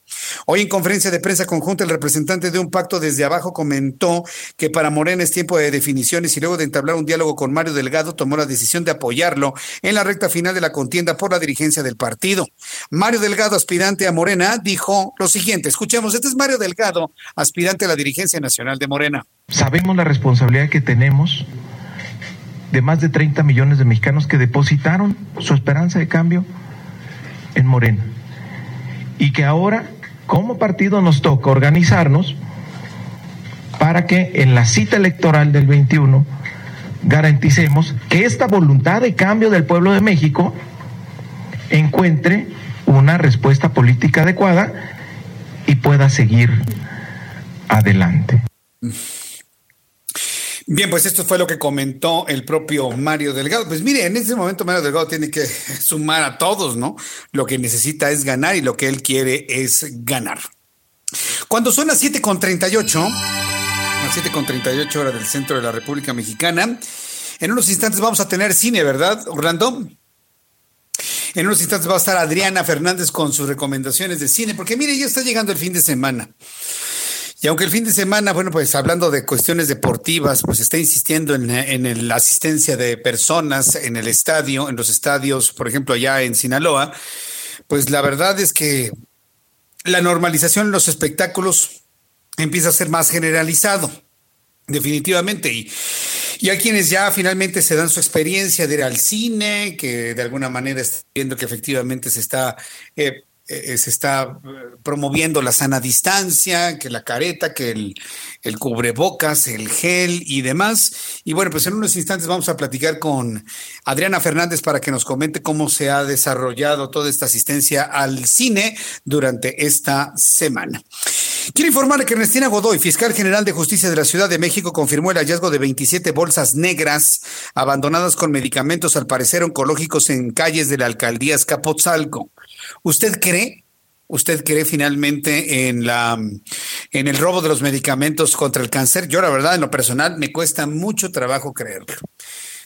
[SPEAKER 1] Hoy en conferencia de prensa conjunta, el representante de un pacto desde abajo comentó que para Morena es tiempo de definiciones y luego de entablar un diálogo con Mario Delgado tomó la decisión de apoyarlo en la recta final de la contienda por la dirigencia del partido. Mario Delgado, aspirante a Morena, dijo lo siguiente, escuchemos, este es Mario Delgado, aspirante a la dirigencia nacional de Morena.
[SPEAKER 12] Sabemos la responsabilidad que tenemos de más de 30 millones de mexicanos que depositaron su esperanza de cambio en Morena. Y que ahora, como partido, nos toca organizarnos para que en la cita electoral del 21 garanticemos que esta voluntad de cambio del pueblo de México encuentre una respuesta política adecuada y pueda seguir adelante.
[SPEAKER 1] Bien, pues esto fue lo que comentó el propio Mario Delgado. Pues mire, en este momento Mario Delgado tiene que sumar a todos, ¿no? Lo que necesita es ganar y lo que él quiere es ganar. Cuando son las 7.38, las 7.38 horas del centro de la República Mexicana, en unos instantes vamos a tener cine, ¿verdad, Orlando? En unos instantes va a estar Adriana Fernández con sus recomendaciones de cine, porque mire, ya está llegando el fin de semana. Y aunque el fin de semana, bueno, pues hablando de cuestiones deportivas, pues está insistiendo en, la asistencia de personas en el estadio, en los estadios, por ejemplo, allá en Sinaloa, pues la verdad es que la normalización en los espectáculos empieza a ser más generalizado, definitivamente. Y, y hay quienes ya finalmente se dan su experiencia de ir al cine, que de alguna manera están viendo que efectivamente se está eh, eh, se está eh, promoviendo la sana distancia, que la careta, que el, el, cubrebocas, el gel y demás. Y bueno, pues en unos instantes vamos a platicar con Adriana Fernández para que nos comente cómo se ha desarrollado toda esta asistencia al cine durante esta semana. Quiero informarle que Ernestina Godoy, fiscal general de justicia de la Ciudad de México, confirmó el hallazgo de 27 bolsas negras abandonadas con medicamentos al parecer oncológicos en calles de la alcaldía Escapotzalco. ¿Usted cree? ¿Usted cree finalmente en la en el robo de los medicamentos contra el cáncer? Yo la verdad en lo personal me cuesta mucho trabajo creerlo.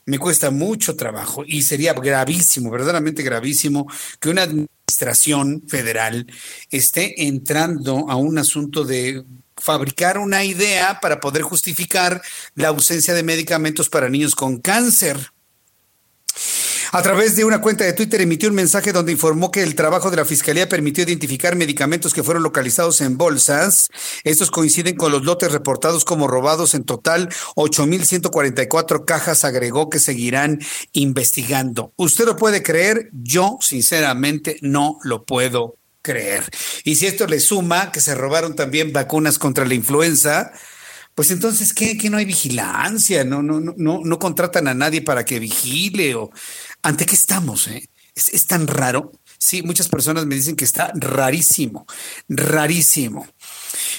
[SPEAKER 1] Me cuesta mucho trabajo y sería gravísimo, verdaderamente gravísimo que una administración federal esté entrando a un asunto de fabricar una idea para poder justificar la ausencia de medicamentos para niños con cáncer. A través de una cuenta de Twitter emitió un mensaje donde informó que el trabajo de la Fiscalía permitió identificar medicamentos que fueron localizados en bolsas. Estos coinciden con los lotes reportados como robados en total 8.144 cajas, agregó que seguirán investigando. ¿Usted lo puede creer? Yo sinceramente no lo puedo creer. Y si esto le suma que se robaron también vacunas contra la influenza, pues entonces, ¿qué? ¿Que no hay vigilancia? ¿No, no, no, no, no contratan a nadie para que vigile? ¿O ante qué estamos? Eh? Es, es tan raro. Sí, muchas personas me dicen que está rarísimo, rarísimo.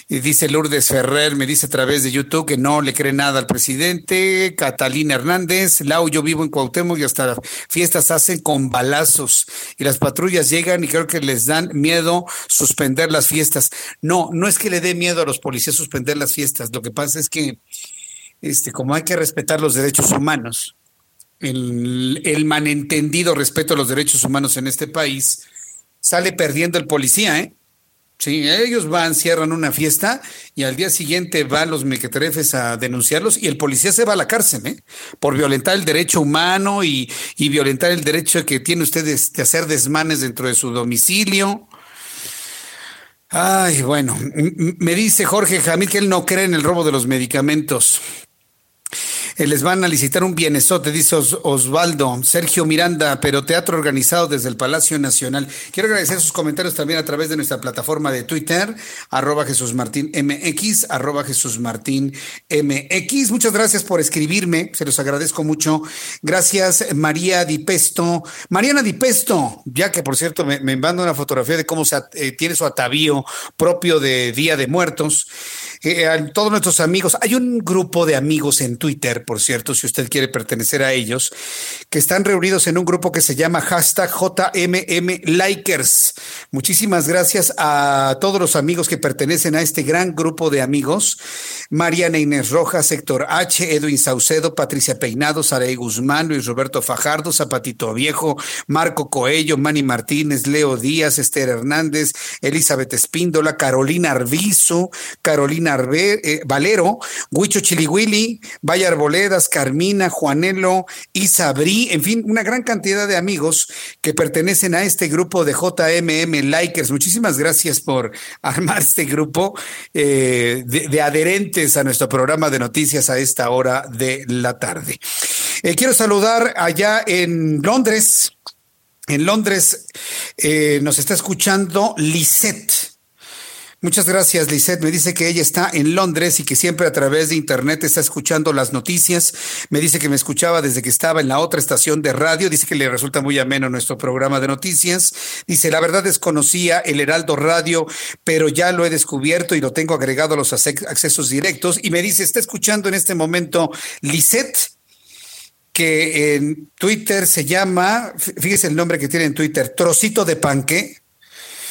[SPEAKER 1] Y dice Lourdes Ferrer, me dice a través de YouTube que no le cree nada al presidente. Catalina Hernández, Lau, yo vivo en Cuauhtémoc y hasta fiestas hacen con balazos. Y las patrullas llegan y creo que les dan miedo suspender las fiestas. No, no es que le dé miedo a los policías suspender las fiestas. Lo que pasa es que, este, como hay que respetar los derechos humanos, el, el malentendido respeto a los derechos humanos en este país, sale perdiendo el policía, ¿eh? Sí, ellos van, cierran una fiesta y al día siguiente van los mequetrefes a denunciarlos y el policía se va a la cárcel, ¿eh? Por violentar el derecho humano y, y violentar el derecho que tiene usted de, de, hacer desmanes dentro de su domicilio. Ay, bueno, me dice Jorge Jamil que él no cree en el robo de los medicamentos. Eh, les van a licitar un bienesote, dice Os Osvaldo, Sergio Miranda, pero teatro organizado desde el Palacio Nacional. Quiero agradecer sus comentarios también a través de nuestra plataforma de Twitter, arroba Jesús Martín MX, arroba Jesús Martín MX. Muchas gracias por escribirme, se los agradezco mucho. Gracias, María Dipesto. Mariana Dipesto, ya que por cierto me, me manda una fotografía de cómo se, eh, tiene su atavío propio de Día de Muertos. Eh, a todos nuestros amigos, hay un grupo de amigos en Twitter, por cierto, si usted quiere pertenecer a ellos, que están reunidos en un grupo que se llama hashtag JMM Likers. Muchísimas gracias a todos los amigos que pertenecen a este gran grupo de amigos. Mariana Inés Rojas, Héctor H., Edwin Saucedo, Patricia Peinado, Saraí Guzmán, Luis Roberto Fajardo, Zapatito Viejo, Marco Coello, Manny Martínez, Leo Díaz, Esther Hernández, Elizabeth Espíndola, Carolina Arvizo, Carolina Eh, Valero, Huicho Chilihuili, Vaya Arboledas, Carmina, Juanelo, Isabrí, en fin, una gran cantidad de amigos que pertenecen a este grupo de JMM Likers. Muchísimas gracias por armar este grupo eh, de, adherentes a nuestro programa de noticias a esta hora de la tarde. Eh, quiero saludar allá en Londres. En Londres nos está escuchando Lisette. Muchas gracias, Lisette. Me dice que ella está en Londres y que siempre a través de Internet está escuchando las noticias. Me dice que me escuchaba desde que estaba en la otra estación de radio. Dice que le resulta muy ameno nuestro programa de noticias. Dice, la verdad desconocía el Heraldo Radio, pero ya lo he descubierto y lo tengo agregado a los accesos directos. Y me dice, está escuchando en este momento Lisette que en Twitter se llama, fíjese el nombre que tiene en Twitter, Trocito de Panque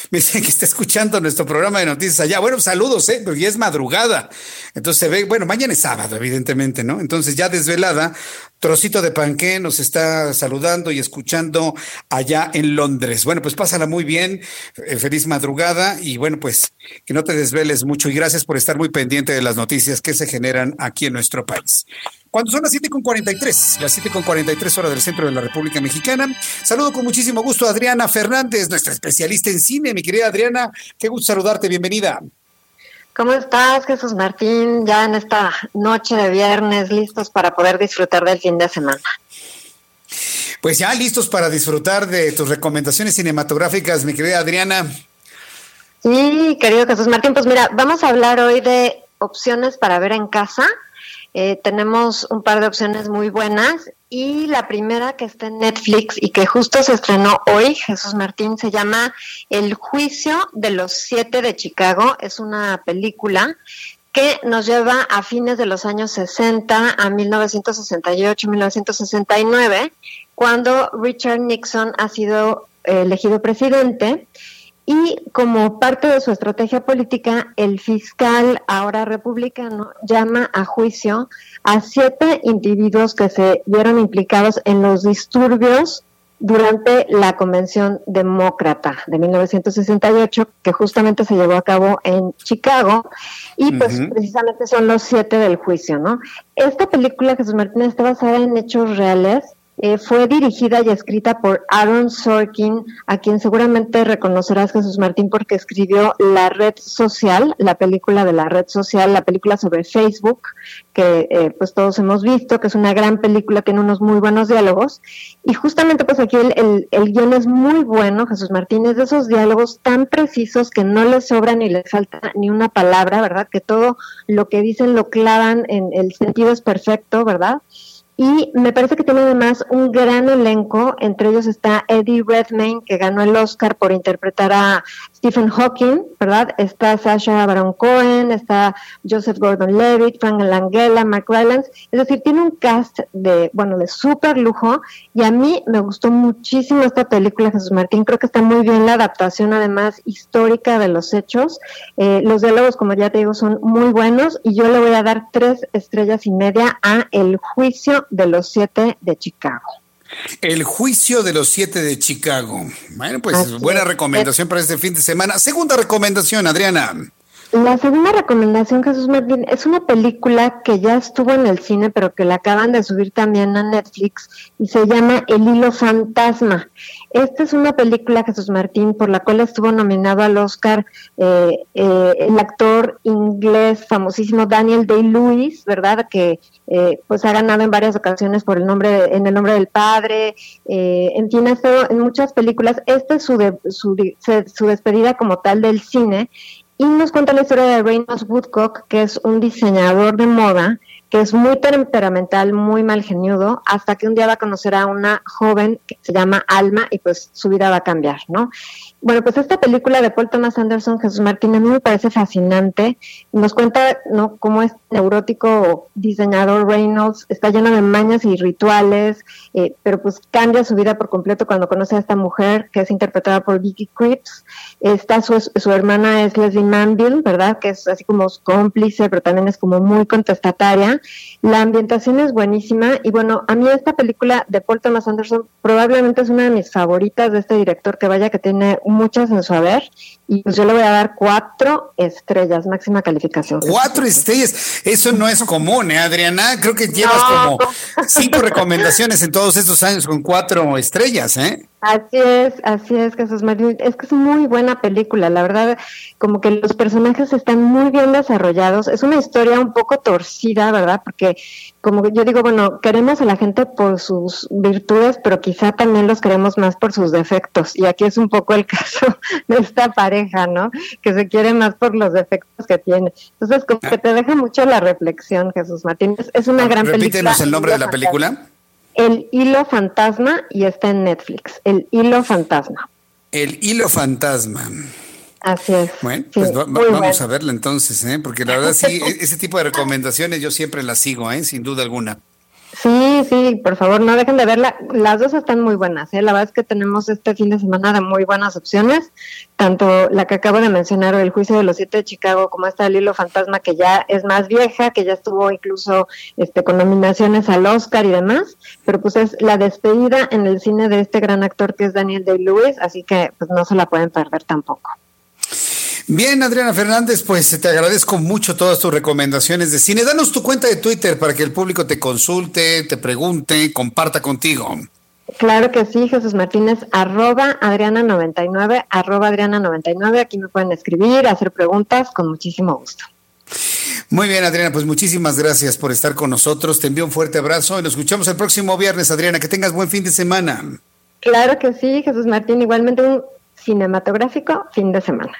[SPEAKER 1] me dicen que está escuchando nuestro programa de noticias allá. Bueno, saludos, ¿eh? Porque ya es madrugada. Entonces se ve, bueno, mañana es sábado, evidentemente, ¿no? Entonces ya desvelada, Trocito de Panqué nos está saludando y escuchando allá en Londres. Bueno, pues pásala muy bien, feliz madrugada y bueno, pues que no te desveles mucho y gracias por estar muy pendiente de las noticias que se generan aquí en nuestro país. Cuando son las 7.43, las 7.43 horas del centro de la República Mexicana, saludo con muchísimo gusto a Adriana Fernández, nuestra especialista en cine. Mi querida Adriana, qué gusto saludarte, bienvenida.
[SPEAKER 13] ¿Cómo estás, Jesús Martín? Ya en esta noche de viernes, listos para poder disfrutar del fin de semana.
[SPEAKER 1] Pues ya listos para disfrutar de tus recomendaciones cinematográficas, mi querida Adriana.
[SPEAKER 13] Sí, querido Jesús Martín, pues mira, vamos a hablar hoy de opciones para ver en casa eh, tenemos un par de opciones muy buenas y la primera que está en Netflix y que justo se estrenó hoy, Jesús Martín, se llama El juicio de los siete de Chicago. Es una película que nos lleva a fines de los años 60 a 1968-1969, cuando Richard Nixon ha sido eh, elegido presidente y como parte de su estrategia política, el fiscal, ahora republicano, llama a juicio a siete individuos que se vieron implicados en los disturbios durante la Convención Demócrata de 1968, que justamente se llevó a cabo en Chicago, y pues precisamente son los siete del juicio, ¿no? Esta película, Jesús Martínez, está basada en hechos reales, eh, fue dirigida y escrita por Aaron Sorkin, a quien seguramente reconocerás Jesús Martín porque escribió La Red Social, la película de la red social, la película sobre Facebook, que eh, pues todos hemos visto, que es una gran película, tiene unos muy buenos diálogos. Y justamente pues aquí el, guion es muy bueno, Jesús Martín, es de esos diálogos tan precisos que no les sobra ni les falta ni una palabra, ¿verdad? Que todo lo que dicen lo clavan en el sentido es perfecto, ¿verdad? Y me parece que tiene además un gran elenco, entre ellos está Eddie Redmayne, que ganó el Oscar por interpretar a Stephen Hawking, ¿verdad? Está Sasha Baron Cohen, está Joseph Gordon-Levitt, Frank Langella, Mark Rylance. Es decir, tiene un cast de, bueno, de súper lujo. Y a mí me gustó muchísimo esta película, Jesús Martín. Creo que está muy bien la adaptación, además, histórica de los hechos. Eh, los diálogos, como ya te digo, son muy buenos. Y yo le voy a dar tres estrellas y media a El juicio de los siete de Chicago.
[SPEAKER 1] El juicio de los siete de Chicago. Bueno, pues buena recomendación para este fin de semana. Segunda recomendación, Adriana.
[SPEAKER 13] La segunda recomendación, Jesús Martín, es una película que ya estuvo en el cine, pero que la acaban de subir también a Netflix y se llama El Hilo Fantasma. Esta es una película, Jesús Martín, por la cual estuvo nominado al Oscar eh, eh, el actor inglés famosísimo Daniel Day-Lewis, ¿verdad? Que eh, pues ha ganado en varias ocasiones por el nombre, en el nombre del padre, en fin, ha en muchas películas. Esta es su, su, su despedida como tal del cine y nos cuenta la historia de Reynolds Woodcock, que es un diseñador de moda que es muy temperamental, muy mal geniudo, hasta que un día va a conocer a una joven que se llama Alma y pues su vida va a cambiar, ¿no? Bueno, pues esta película de Paul Thomas Anderson, Jesús Martín, a mí me parece fascinante. Nos cuenta, ¿no?, cómo es neurótico diseñador Reynolds, está lleno de mañas y rituales, eh, pero pues cambia su vida por completo cuando conoce a esta mujer que es interpretada por Vicky Cripps. Está su, su hermana es Leslie Manville, ¿verdad?, que es así como cómplice, pero también es como muy contestataria. La ambientación es buenísima y bueno, a mí esta película de Paul Thomas Anderson probablemente es una de mis favoritas de este director que vaya que tiene muchas en su y pues yo le voy a dar cuatro estrellas, máxima calificación.
[SPEAKER 1] Cuatro estrellas, eso no es común, ¿eh, Adriana? Creo que llevas como cinco recomendaciones en todos estos años con cuatro estrellas, ¿eh?
[SPEAKER 13] Así es, así es, Jesús. Es que es muy buena película, la verdad, como que los personajes están muy bien desarrollados. Es una historia un poco torcida, ¿verdad? Porque, como yo digo, bueno, queremos a la gente por sus virtudes, pero quizá también los queremos más por sus defectos. Y aquí es un poco el caso de esta pareja, ¿no? Que se quiere más por los defectos que tiene. Entonces, como que te deja mucho la reflexión, Jesús Martín. Es, una gran película.
[SPEAKER 1] Repítenos el nombre de la película.
[SPEAKER 13] El Hilo Fantasma y está en Netflix. El Hilo Fantasma.
[SPEAKER 1] El Hilo Fantasma.
[SPEAKER 13] Así es.
[SPEAKER 1] Bueno, pues vamos a verla entonces, ¿eh? porque la verdad sí, e-, ese tipo de recomendaciones yo siempre las sigo, ¿eh? sin duda alguna.
[SPEAKER 13] Sí, sí, por favor, no dejen de verla. Las dos están muy buenas. ¿eh? La verdad es que tenemos este fin de semana de muy buenas opciones, tanto la que acabo de mencionar, El juicio de los siete de Chicago, como esta El hilo fantasma, que ya es más vieja, que ya estuvo incluso este, con nominaciones al Oscar y demás, pero pues es la despedida en el cine de este gran actor que es Daniel Day-Lewis, así que pues no se la pueden perder tampoco.
[SPEAKER 1] Bien, Adriana Fernández, pues te agradezco mucho todas tus recomendaciones de cine. Danos tu cuenta de Twitter para que el público te consulte, te pregunte, comparta contigo.
[SPEAKER 13] Claro que sí, Jesús Martínez, arroba Adriana99, arroba Adriana99. Aquí me pueden escribir, hacer preguntas con muchísimo gusto.
[SPEAKER 1] Muy bien, Adriana, pues muchísimas gracias por estar con nosotros. Te envío un fuerte abrazo y nos escuchamos el próximo viernes, Adriana. Que tengas buen fin de semana.
[SPEAKER 13] Claro que sí, Jesús Martín. Igualmente un cinematográfico fin de semana.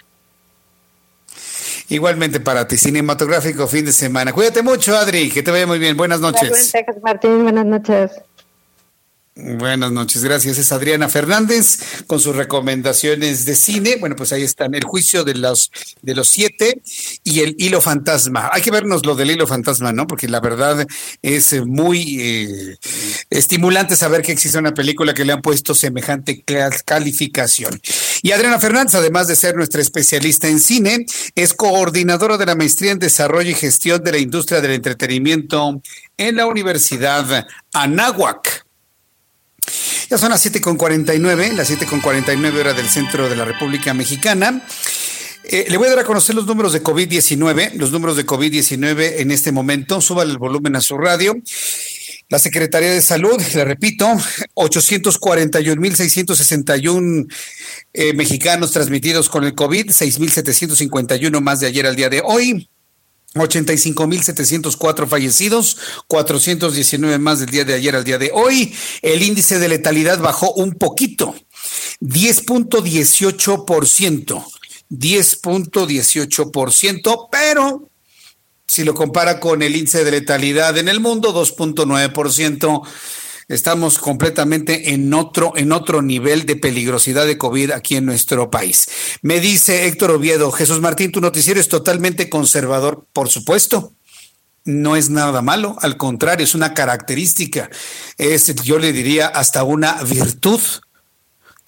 [SPEAKER 1] Igualmente para ti, cinematográfico fin de semana. Cuídate mucho, Adri, que te vaya muy bien. Buenas noches.
[SPEAKER 13] Martín, buenas noches.
[SPEAKER 1] Buenas noches, gracias. Es Adriana Fernández con sus recomendaciones de cine. Bueno, pues ahí están el juicio de los de los siete y el hilo fantasma. Hay que vernos lo del hilo fantasma, ¿no? Porque la verdad es muy eh, estimulante saber que existe una película que le han puesto semejante calificación. Y Adriana Fernández, además de ser nuestra especialista en cine, es coordinadora de la maestría en desarrollo y gestión de la industria del entretenimiento en la Universidad Anáhuac. Ya son las 7.49, las 7.49 horas del centro de la República Mexicana. Eh, le voy a dar a conocer los números de COVID-19, los números de COVID-19 en este momento. Súbale el volumen a su radio. La Secretaría de Salud, le repito, 841.661 eh, mexicanos transmitidos con el COVID, 6.751 más de ayer al día de hoy. 85.704 fallecidos, 419 más del día de ayer al día de hoy. El índice de letalidad bajó un poquito, 10.18%, 10.18%, pero si lo compara con el índice de letalidad en el mundo, 2.9%, estamos completamente en otro, en otro nivel de peligrosidad de COVID aquí en nuestro país. Me dice Héctor Oviedo, Jesús Martín, tu noticiero es totalmente conservador, por supuesto. No es nada malo, al contrario, es una característica, es, yo le diría, hasta una virtud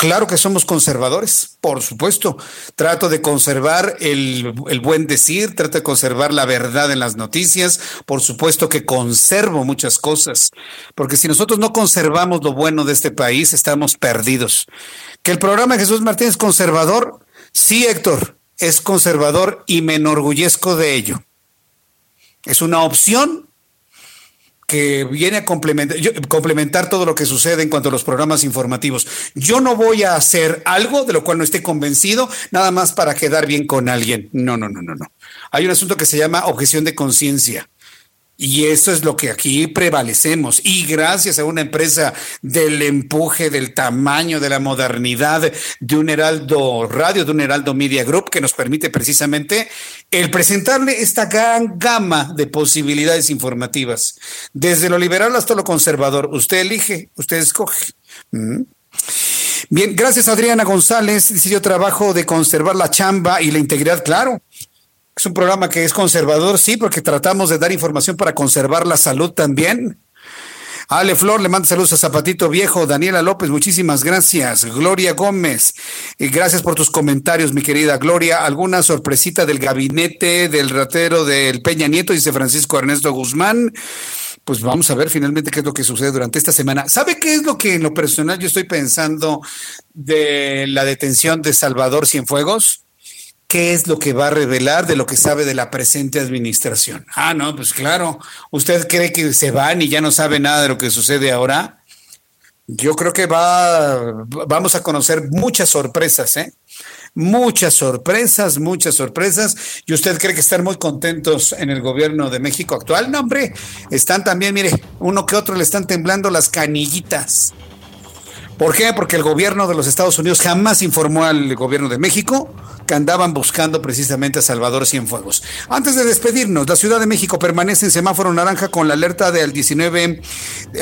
[SPEAKER 1] Claro que somos conservadores, por supuesto. Trato de conservar el, buen decir, trato de conservar la verdad en las noticias. Por supuesto que conservo muchas cosas, porque si nosotros no conservamos lo bueno de este país, estamos perdidos. Que el programa de Jesús Martínez es conservador, sí, Héctor, es conservador y me enorgullezco de ello. Es una opción que viene a complementar, complementar todo lo que sucede en cuanto a los programas informativos. Yo no voy a hacer algo de lo cual no esté convencido, nada más para quedar bien con alguien. No, no, no, no, no. Hay un asunto que se llama objeción de conciencia. Y eso es lo que aquí prevalecemos. Y gracias a una empresa del empuje, del tamaño, de la modernidad de un Heraldo Radio, de un Heraldo Media Group, que nos permite precisamente el presentarle esta gran gama de posibilidades informativas. Desde lo liberal hasta lo conservador. Usted elige, usted escoge. Mm. Bien, gracias Adriana González. Dice yo trabajo de conservar la chamba y la integridad, claro. Es un programa que es conservador, sí, porque tratamos de dar información para conservar la salud también. Ale Flor le manda saludos a Zapatito Viejo, Daniela López, muchísimas gracias. Gloria Gómez, y gracias por tus comentarios, mi querida Gloria. ¿Alguna sorpresita del gabinete del ratero del Peña Nieto? Dice Francisco Ernesto Guzmán. Pues vamos a ver finalmente qué es lo que sucede durante esta semana. ¿Sabe qué es lo que en lo personal yo estoy pensando de la detención de Salvador Cienfuegos? ¿Qué es lo que va a revelar de lo que sabe de la presente administración? Ah, no, pues claro. ¿Usted cree que se van y ya no sabe nada de lo que sucede ahora? Yo creo que va, vamos a conocer muchas sorpresas, ¿eh? Muchas sorpresas, muchas sorpresas. ¿Y usted cree que están muy contentos en el gobierno de México actual? No, hombre, están también, mire, uno que otro le están temblando las canillitas. ¿Por qué? Porque el gobierno de los Estados Unidos jamás informó al gobierno de México que andaban buscando precisamente a Salvador Cienfuegos. Antes de despedirnos, la Ciudad de México permanece en semáforo naranja con la alerta del 19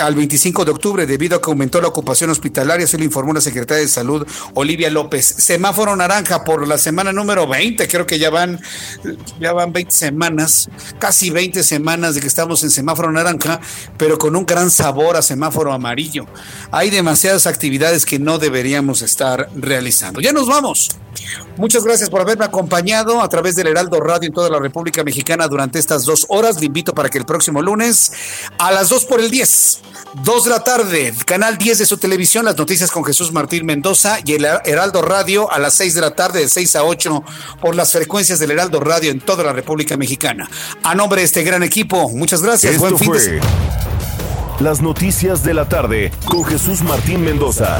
[SPEAKER 1] al 25 de octubre debido a que aumentó la ocupación hospitalaria, se lo informó la secretaria de Salud, Olivia López. Semáforo naranja por la semana número 20, creo que ya van, ya van 20 semanas, casi 20 semanas de que estamos en semáforo naranja, pero con un gran sabor a semáforo amarillo. Hay demasiadas actividades que no deberíamos estar realizando. Ya nos vamos. Muchas gracias por haberme acompañado a través del Heraldo Radio en toda la República Mexicana durante estas dos horas. Le invito para que el próximo lunes a las 2 por el 10, 2 de la tarde, canal 10 de su televisión, las noticias con Jesús Martín Mendoza y el Heraldo Radio a las 6 de la tarde, de 6 a 8 por las frecuencias del Heraldo Radio en toda la República Mexicana. A nombre de este gran equipo, muchas gracias.
[SPEAKER 9] Buen fin de Las noticias de la tarde con Jesús Martín Mendoza.